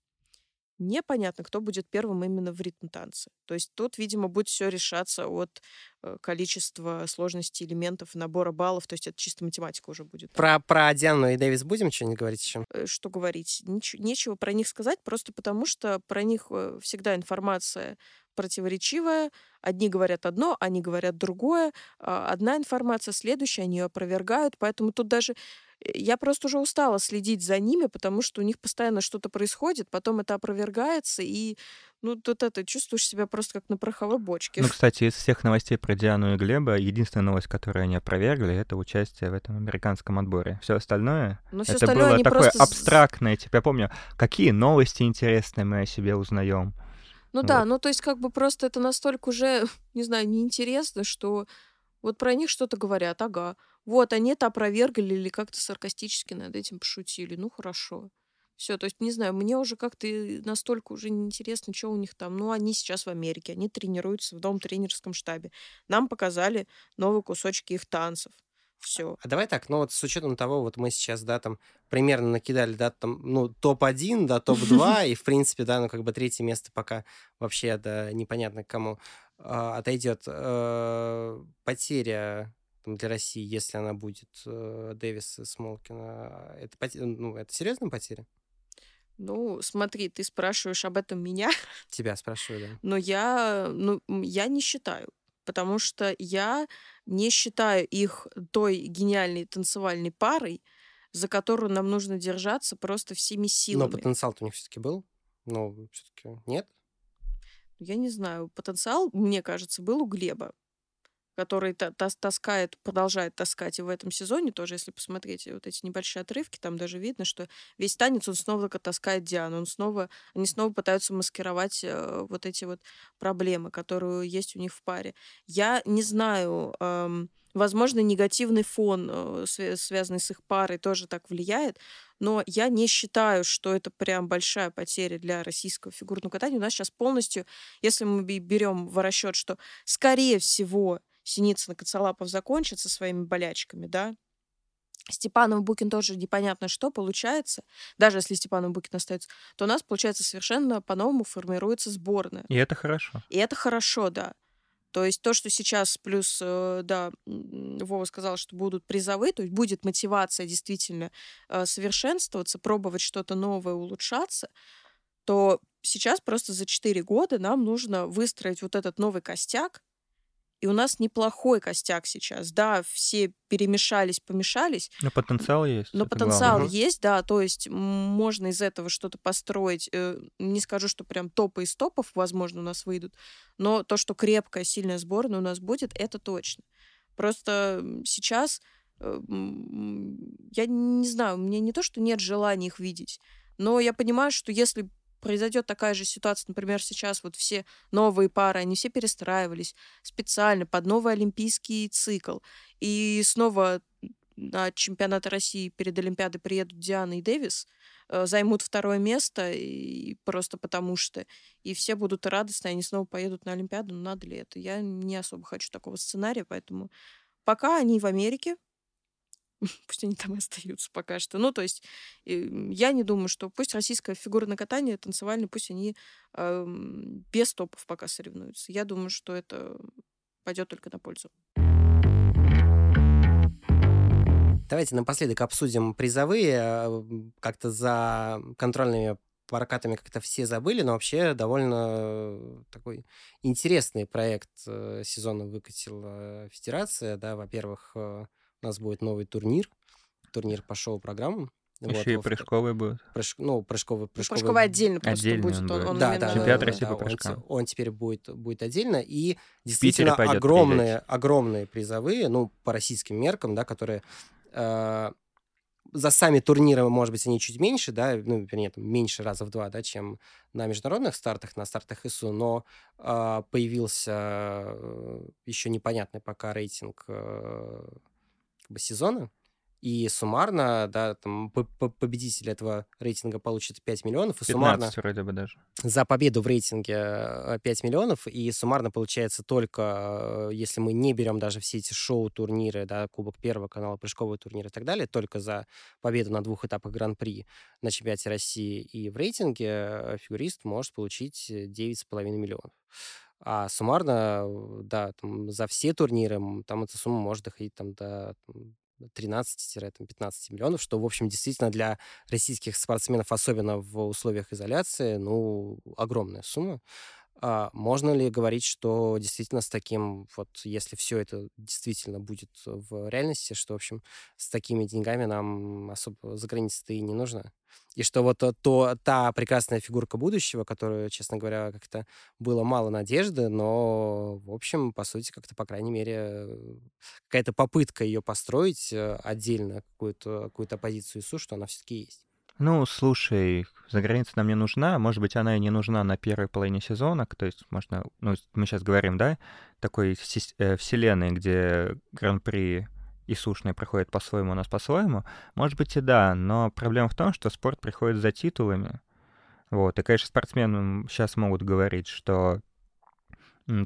непонятно, кто будет первым именно в ритм танце. То есть тут, видимо, будет все решаться от э, количества сложности элементов, набора баллов, то есть это чисто математика уже будет. Про, про Диану и Дэвис будем что-нибудь говорить еще? Э, что говорить? Нич- нечего про них сказать, просто потому что про них э, всегда информация противоречивая. Одни говорят одно, они говорят другое. А, одна информация, следующая, они ее опровергают. Поэтому тут даже я просто уже устала следить за ними, потому что у них постоянно что-то происходит, потом это опровергается, и ну, тут это чувствуешь себя просто как на пороховой бочке. Ну, кстати, из всех новостей про Диану и Глеба, единственная новость, которую они опровергли, это участие в этом американском отборе. Все остальное, Но все это остальное было такое просто... абстрактное. Типа, я помню, какие новости интересные мы о себе узнаем. Ну вот. да, ну то есть как бы просто это настолько уже, не знаю, неинтересно, что вот про них что-то говорят, ага. Вот, они это опровергли или как-то саркастически над этим пошутили. Ну, хорошо. Все, то есть, не знаю, мне уже как-то настолько уже неинтересно, что у них там. Ну, они сейчас в Америке, они тренируются в новом тренерском штабе. Нам показали новые кусочки их танцев. Все. А давай так, ну вот с учетом того, вот мы сейчас, да, там примерно накидали, да, там, ну, топ-1, да, топ-2, и, в принципе, да, ну, как бы третье место пока вообще, да, непонятно к кому а, отойдет. Э, потеря там, для России, если она будет э, Дэвис и Смолкина, это, ну, это серьезная потеря? Ну, смотри, ты спрашиваешь об этом меня. Тебя спрашиваю, да. Но я, ну, я не считаю, потому что я не считаю их той гениальной танцевальной парой, за которую нам нужно держаться просто всеми силами. Но потенциал-то у них все-таки был? Ну, все-таки нет? Я не знаю. Потенциал, мне кажется, был у Глеба который таскает, продолжает таскать и в этом сезоне тоже, если посмотреть вот эти небольшие отрывки, там даже видно, что весь танец он снова таскает Диану, он снова, они снова пытаются маскировать э, вот эти вот проблемы, которые есть у них в паре. Я не знаю, эм, возможно, негативный фон, э, связанный с их парой, тоже так влияет, но я не считаю, что это прям большая потеря для российского фигурного катания. У нас сейчас полностью, если мы берем в расчет, что, скорее всего, Синицын и Коцалапов закончат со своими болячками, да, Степанов Букин тоже непонятно что получается. Даже если Степанов Букин остается, то у нас, получается, совершенно по-новому формируется сборная. И это хорошо. И это хорошо, да. То есть то, что сейчас плюс, э, да, Вова сказал, что будут призовые, то есть будет мотивация действительно э, совершенствоваться, пробовать что-то новое, улучшаться, то сейчас просто за 4 года нам нужно выстроить вот этот новый костяк, и у нас неплохой костяк сейчас. Да, все перемешались, помешались. Но потенциал есть. Но потенциал главное. есть, да. То есть можно из этого что-то построить. Э, не скажу, что прям топы из топов, возможно, у нас выйдут. Но то, что крепкая, сильная сборная у нас будет, это точно. Просто сейчас э, я не знаю, мне не то, что нет желания их видеть, но я понимаю, что если произойдет такая же ситуация, например, сейчас вот все новые пары, они все перестраивались специально под новый олимпийский цикл. И снова на чемпионат России перед Олимпиадой приедут Диана и Дэвис, э, займут второе место и просто потому что. И все будут радостны, они снова поедут на Олимпиаду. Ну, надо ли это? Я не особо хочу такого сценария, поэтому пока они в Америке, пусть они там и остаются пока что. Ну, то есть я не думаю, что пусть российское фигурное катание танцевальное, пусть они э, без топов пока соревнуются. Я думаю, что это пойдет только на пользу. Давайте напоследок обсудим призовые. А, как-то за контрольными прокатами как-то все забыли, но вообще довольно такой интересный проект э, сезона выкатила Федерация. Да, во-первых, э, у нас будет новый турнир. Турнир по шоу-программам. Еще вот, и прыжковый будет. Прыж, ну, прыжковый, прыжковый. Прыжковый отдельно просто отдельно будет. Он, он да, да, Чемпионат да, России да, по он, прыжкам. он теперь будет, будет отдельно. И действительно пойдет огромные, огромные призовые, ну, по российским меркам, да, которые э, за сами турниры, может быть, они чуть меньше, да, ну, вернее, там, меньше раза в два, да, чем на международных стартах, на стартах ИСУ, но э, появился э, еще непонятный пока рейтинг э, как бы сезона, и суммарно, да, там победитель этого рейтинга получит 5 миллионов. И 15 суммарно вроде бы даже. За победу в рейтинге 5 э, миллионов. И суммарно получается только, э, если мы не берем даже все эти шоу-турниры, да, Кубок Первого канала, прыжковые турниры и так далее, только за победу на двух этапах Гран-при на чемпионате России и в рейтинге э, фигурист может получить 9,5 миллионов. А суммарно, да, там, за все турниры там эта сумма может доходить там, до 13-15 миллионов, что, в общем, действительно для российских спортсменов, особенно в условиях изоляции, ну, огромная сумма. А можно ли говорить, что действительно с таким, вот если все это действительно будет в реальности, что, в общем, с такими деньгами нам особо за границей-то и не нужно? И что вот то, та прекрасная фигурка будущего, которую, честно говоря, как-то было мало надежды, но, в общем, по сути, как-то, по крайней мере, какая-то попытка ее построить э, отдельно, какую-то какую позицию ИСУ, что она все-таки есть. Ну, слушай, за границей нам не нужна. Может быть, она и не нужна на первой половине сезона. То есть, можно, ну, мы сейчас говорим, да, такой э, вселенной, где гран-при и сушные проходят по-своему, у нас по-своему. Может быть и да, но проблема в том, что спорт приходит за титулами. Вот, и, конечно, спортсмены сейчас могут говорить, что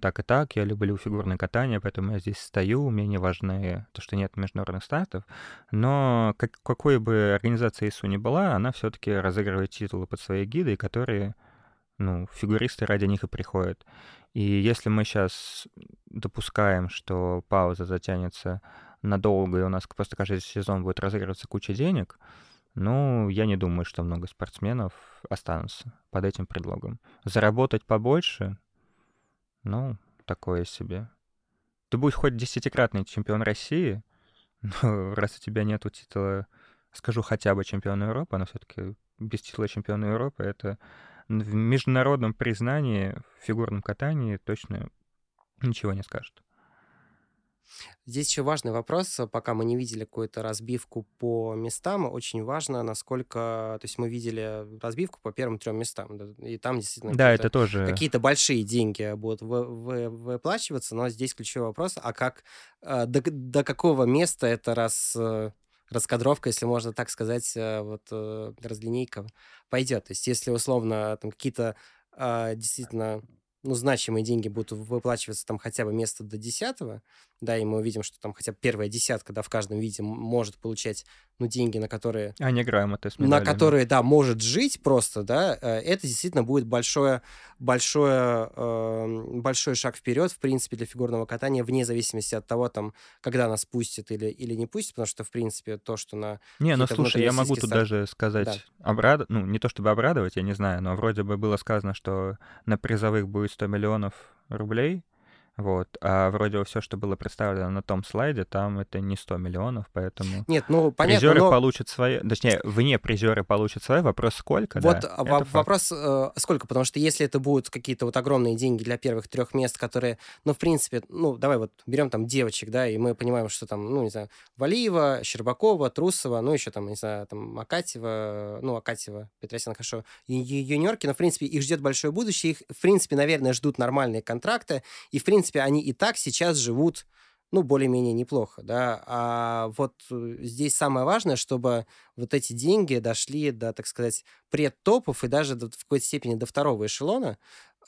так и так, я люблю фигурное катание, поэтому я здесь стою, мне не важно то, что нет международных стартов. Но как, какой бы организация ИСУ ни была, она все-таки разыгрывает титулы под свои гиды, которые, ну, фигуристы ради них и приходят. И если мы сейчас допускаем, что пауза затянется надолго, и у нас просто каждый сезон будет разыгрываться куча денег, ну, я не думаю, что много спортсменов останутся под этим предлогом. Заработать побольше, ну, такое себе. Ты будешь хоть десятикратный чемпион России, но раз у тебя нету титула, скажу хотя бы чемпиона Европы, но все-таки без титула чемпиона Европы это в международном признании в фигурном катании точно ничего не скажет. Здесь еще важный вопрос, пока мы не видели какую-то разбивку по местам, очень важно, насколько... То есть мы видели разбивку по первым трем местам, и там действительно да, это тоже... какие-то большие деньги будут вы, вы, выплачиваться, но здесь ключевой вопрос, а как, э, до, до какого места это раз э, раскадровка, если можно так сказать, э, вот разлинейка пойдет. То есть если условно там какие-то действительно ну, значимые деньги будут выплачиваться там хотя бы место до десятого, да, и мы увидим, что там хотя бы первая десятка, да, в каждом виде может получать, ну, деньги, на которые... А не грамоты с На которые, да, может жить просто, да, э, это действительно будет большое, большое, э, большой шаг вперед, в принципе, для фигурного катания, вне зависимости от того, там, когда нас пустят или, или не пустят, потому что, в принципе, то, что на... Не, ну, слушай, я могу тут старт... даже сказать, да. обрад... ну, не то чтобы обрадовать, я не знаю, но вроде бы было сказано, что на призовых будет 100 миллионов рублей, вот. А вроде все, что было представлено на том слайде, там это не 100 миллионов, поэтому... Нет, ну, понятно, Призеры но... получат свои... Точнее, вне призеры получат свои. Вопрос сколько, Вот да, в- вопрос э, сколько, потому что если это будут какие-то вот огромные деньги для первых трех мест, которые, ну, в принципе, ну, давай вот берем там девочек, да, и мы понимаем, что там, ну, не знаю, Валиева, Щербакова, Трусова, ну, еще там, не знаю, там, Акатьева, ну, Акатьева, Петросян, хорошо, юниорки, но, в принципе, их ждет большое будущее, их, в принципе, наверное, ждут нормальные контракты, и, в принципе, они и так сейчас живут ну, более-менее неплохо, да. А вот э, здесь самое важное, чтобы вот эти деньги дошли до, так сказать, предтопов и даже до, в какой-то степени до второго эшелона.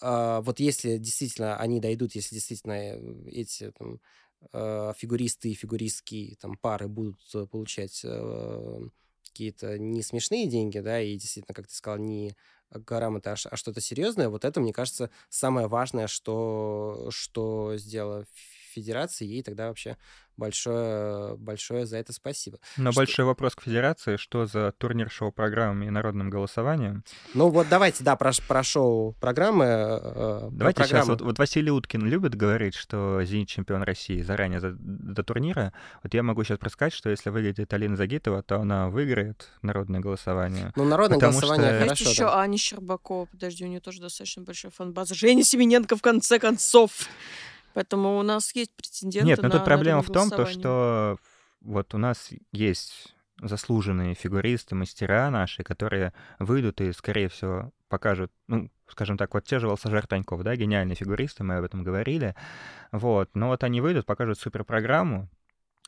А вот если действительно они дойдут, если действительно э, эти там, э, фигуристы и фигуристские там пары будут получать какие-то не смешные деньги, да, и действительно, как ты сказал, не грамоты, а, а что-то серьезное, вот это, мне кажется, самое важное, что, что сделала федерация, ей тогда вообще большое, большое за это спасибо. Но что... большой вопрос к федерации, что за турнир шоу-программами и народным голосованием? Ну вот давайте, да, про, про шоу-программы. Э, давайте про сейчас, вот, вот Василий Уткин любит говорить, что «Зенит» чемпион России заранее за, до турнира. Вот я могу сейчас предсказать, что если выиграет Алина Загитова, то она выиграет народное голосование. Ну, народное голосование что... хорошо. Есть еще да. Аня Щербакова, подожди, у нее тоже достаточно большая фан-база. Женя Семененко, в конце концов. Поэтому у нас есть претенденты Нет, но на, тут проблема в том, то, что вот у нас есть заслуженные фигуристы, мастера наши, которые выйдут и, скорее всего, покажут, ну, скажем так, вот те же Волсажар Таньков, да, гениальные фигуристы, мы об этом говорили, вот, но вот они выйдут, покажут суперпрограмму,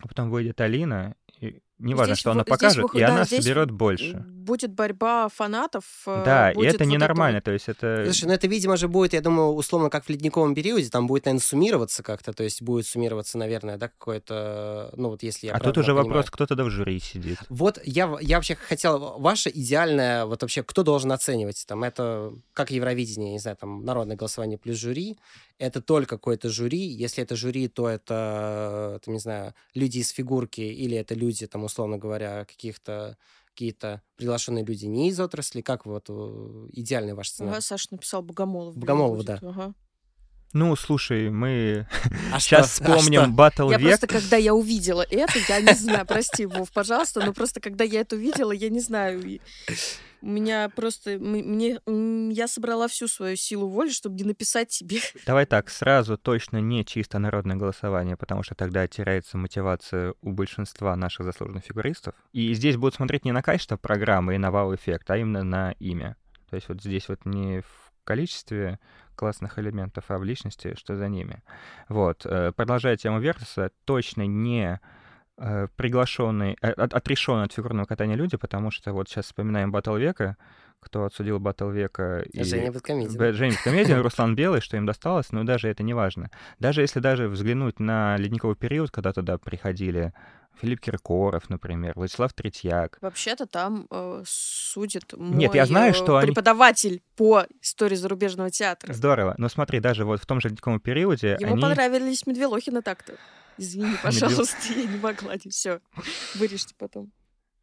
а потом выйдет Алина, и неважно, здесь, что она покажет, здесь, и да, она соберет больше. Будет борьба фанатов. Э, да, и это вот ненормально, это... то есть это... Слушай, ну это, видимо, же будет, я думаю, условно, как в ледниковом периоде, там будет, наверное, суммироваться как-то, то есть будет суммироваться, наверное, да, какое-то, ну вот если я А тут уже понимаю. вопрос, кто тогда в жюри сидит. Вот я, я вообще хотел, ваше идеальное, вот вообще, кто должен оценивать, там, это как Евровидение, не знаю, там, народное голосование плюс жюри, это только какое-то жюри, если это жюри, то это, там, не знаю, люди из фигурки или это люди, там, условно говоря, каких-то какие-то приглашенные люди не из отрасли, как вот э, идеальный ваш сценарий? Ага, Саша написал Богомолов. Богомолов, да. Ага. Ну, слушай, мы а сейчас что? вспомним а Battle Я просто, когда я увидела это, я не знаю, прости, Вов, пожалуйста, но просто, когда я это увидела, я не знаю, у меня просто... Мне, я собрала всю свою силу воли, чтобы не написать тебе. Давай так, сразу точно не чисто народное голосование, потому что тогда теряется мотивация у большинства наших заслуженных фигуристов. И здесь будут смотреть не на качество программы и на вау-эффект, а именно на имя. То есть вот здесь вот не в количестве классных элементов, а в личности, что за ними. Вот. Э, продолжая тему Вертуса, точно не приглашенные, э, от, отрешенные от фигурного катания люди, потому что вот сейчас вспоминаем Батл века, кто отсудил Батл века. И... Женя Бэткомедиан. Женя Бэткомедиан, Руслан Белый, что им досталось, но даже это не важно. Даже если даже взглянуть на ледниковый период, когда туда приходили Филипп Киркоров, например, Владислав Третьяк. Вообще-то там э, судит мой Нет, я знаю, что преподаватель они... по истории зарубежного театра. Здорово. Но смотри, даже вот в том же ледниковом периоде Ему они... понравились Медвелохины так-то. Извини, пожалуйста, я не могла, не все. Вырежьте потом.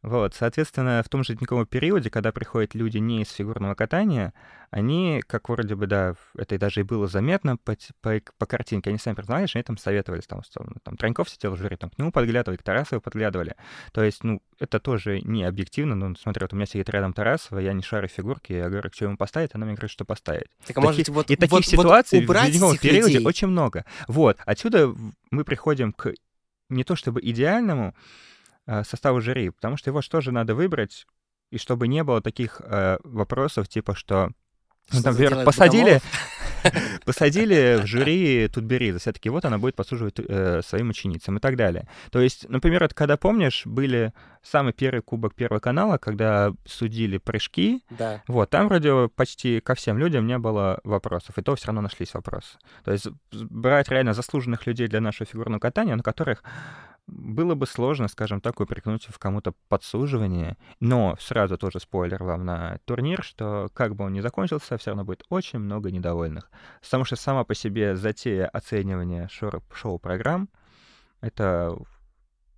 Вот, соответственно, в том же ледниковом периоде, когда приходят люди не из фигурного катания, они, как вроде бы, да, это даже и было заметно по, по, по картинке, они сами признали, что они там советовались, там, условно, там, Троньков сидел в жюри, там, к нему подглядывали, к Тарасову подглядывали. То есть, ну, это тоже не объективно, но, смотри, вот у меня сидит рядом Тарасова, я не шарю фигурки, я говорю, что ему поставить, она мне говорит, что поставить. Так, а может, вот, и таких вот, ситуаций вот в ледниковом периоде людей. очень много. Вот, отсюда мы приходим к не то чтобы идеальному, Э, составу жюри, потому что его же тоже надо выбрать, и чтобы не было таких э, вопросов, типа, что, ну, что ну, например, посадили, посадили в жюри Тутберидзе, все-таки вот она будет послуживать э, своим ученицам и так далее. То есть, например, это когда, помнишь, были самый первый кубок Первого канала, когда судили прыжки, да. вот, там вроде почти ко всем людям не было вопросов, и то все равно нашлись вопросы. То есть брать реально заслуженных людей для нашего фигурного катания, на которых было бы сложно, скажем так, упрекнуть в кому-то подсуживание, но сразу тоже спойлер вам на турнир, что как бы он ни закончился, все равно будет очень много недовольных. Потому что сама по себе затея оценивания шоу-программ — это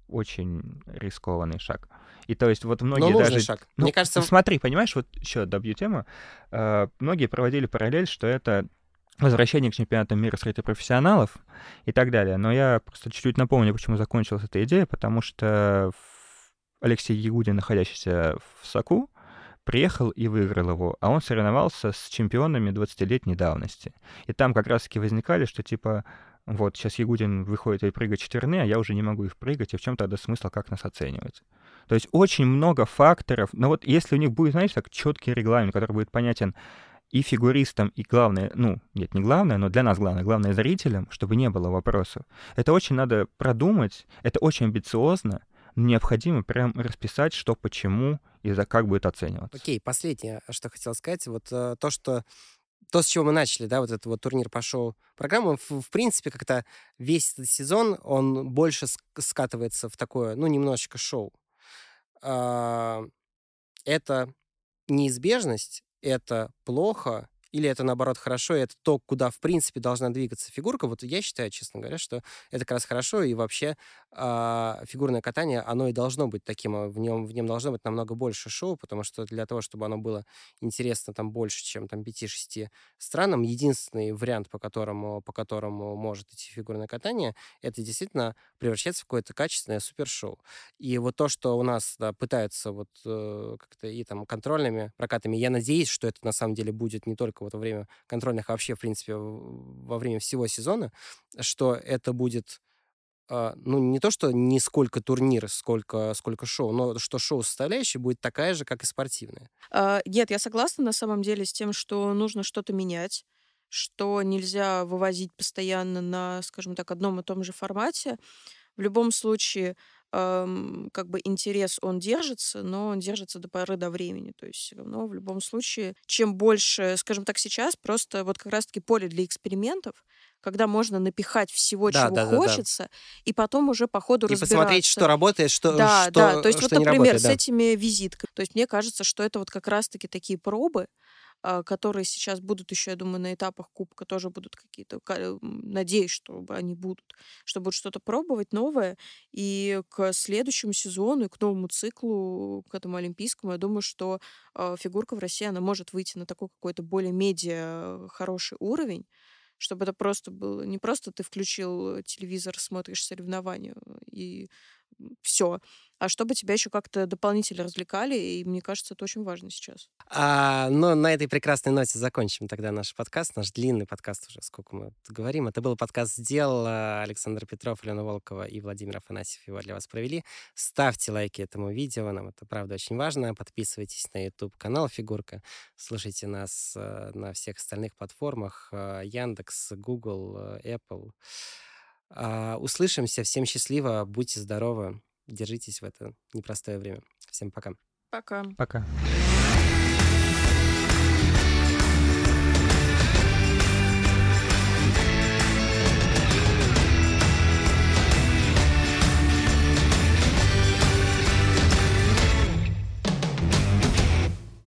очень рискованный шаг. И то есть вот многие Но даже... шаг. Ну, Мне кажется... Смотри, понимаешь, вот еще добью тему. Э, многие проводили параллель, что это возвращение к чемпионатам мира среди профессионалов и так далее. Но я просто чуть-чуть напомню, почему закончилась эта идея, потому что Алексей Ягудин, находящийся в САКУ, приехал и выиграл его, а он соревновался с чемпионами 20-летней давности. И там как раз-таки возникали, что типа, вот, сейчас Ягудин выходит и прыгает четверны, а я уже не могу их прыгать, и в чем тогда смысл, как нас оценивать? То есть очень много факторов, но вот если у них будет, знаешь, так четкий регламент, который будет понятен и фигуристам, и главное, ну, нет, не главное, но для нас главное, главное зрителям, чтобы не было вопросов. Это очень надо продумать, это очень амбициозно, но необходимо прям расписать, что, почему и за как будет оцениваться. Окей, последнее, что хотел сказать, вот э, то, что то, с чего мы начали, да, вот этот вот турнир по шоу-программу, в, в принципе, как-то весь этот сезон, он больше скатывается в такое, ну, немножечко шоу. А, это неизбежность, это плохо, или это, наоборот, хорошо, и это то, куда, в принципе, должна двигаться фигурка. Вот я считаю, честно говоря, что это как раз хорошо, и вообще э, фигурное катание, оно и должно быть таким, а в нем, в нем должно быть намного больше шоу, потому что для того, чтобы оно было интересно там больше, чем там 5-6 странам, единственный вариант, по которому, по которому может идти фигурное катание, это действительно превращается в какое-то качественное супершоу. И вот то, что у нас да, пытаются вот э, как-то и там контрольными прокатами, я надеюсь, что это на самом деле будет не только вот во время контрольных, а вообще, в принципе, во время всего сезона, что это будет Uh, ну, не то, что не сколько турнир, сколько, сколько шоу, но что шоу-составляющая будет такая же, как и спортивная. Uh, нет, я согласна на самом деле с тем, что нужно что-то менять, что нельзя вывозить постоянно на, скажем так, одном и том же формате. В любом случае, эм, как бы интерес, он держится, но он держится до поры до времени. То есть все равно в любом случае, чем больше, скажем так, сейчас просто вот как раз-таки поле для экспериментов, когда можно напихать всего, да, чего да, хочется, да, да. и потом уже по ходу и разбираться. посмотреть, что работает, что Да, что, да. То есть что вот, например, работает, с да. этими визитками. То есть мне кажется, что это вот как раз-таки такие пробы, которые сейчас будут еще, я думаю, на этапах кубка тоже будут какие-то, надеюсь, что они будут, что будут что-то пробовать новое, и к следующему сезону, и к новому циклу, к этому олимпийскому, я думаю, что а, фигурка в России, она может выйти на такой какой-то более медиа хороший уровень, чтобы это просто было не просто ты включил телевизор, смотришь соревнования и все, а чтобы тебя еще как-то дополнительно развлекали, и мне кажется, это очень важно сейчас. А, но на этой прекрасной ноте закончим тогда наш подкаст, наш длинный подкаст уже, сколько мы говорим. Это был подкаст «Сделал». Александр Петров, Лена Волкова и Владимир Афанасьев его для вас провели. Ставьте лайки этому видео, нам это правда очень важно. Подписывайтесь на YouTube-канал «Фигурка». Слушайте нас э, на всех остальных платформах э, Яндекс, Google, э, Apple. А, услышимся. Всем счастливо. Будьте здоровы. Держитесь в это непростое время. Всем пока. Пока. Пока.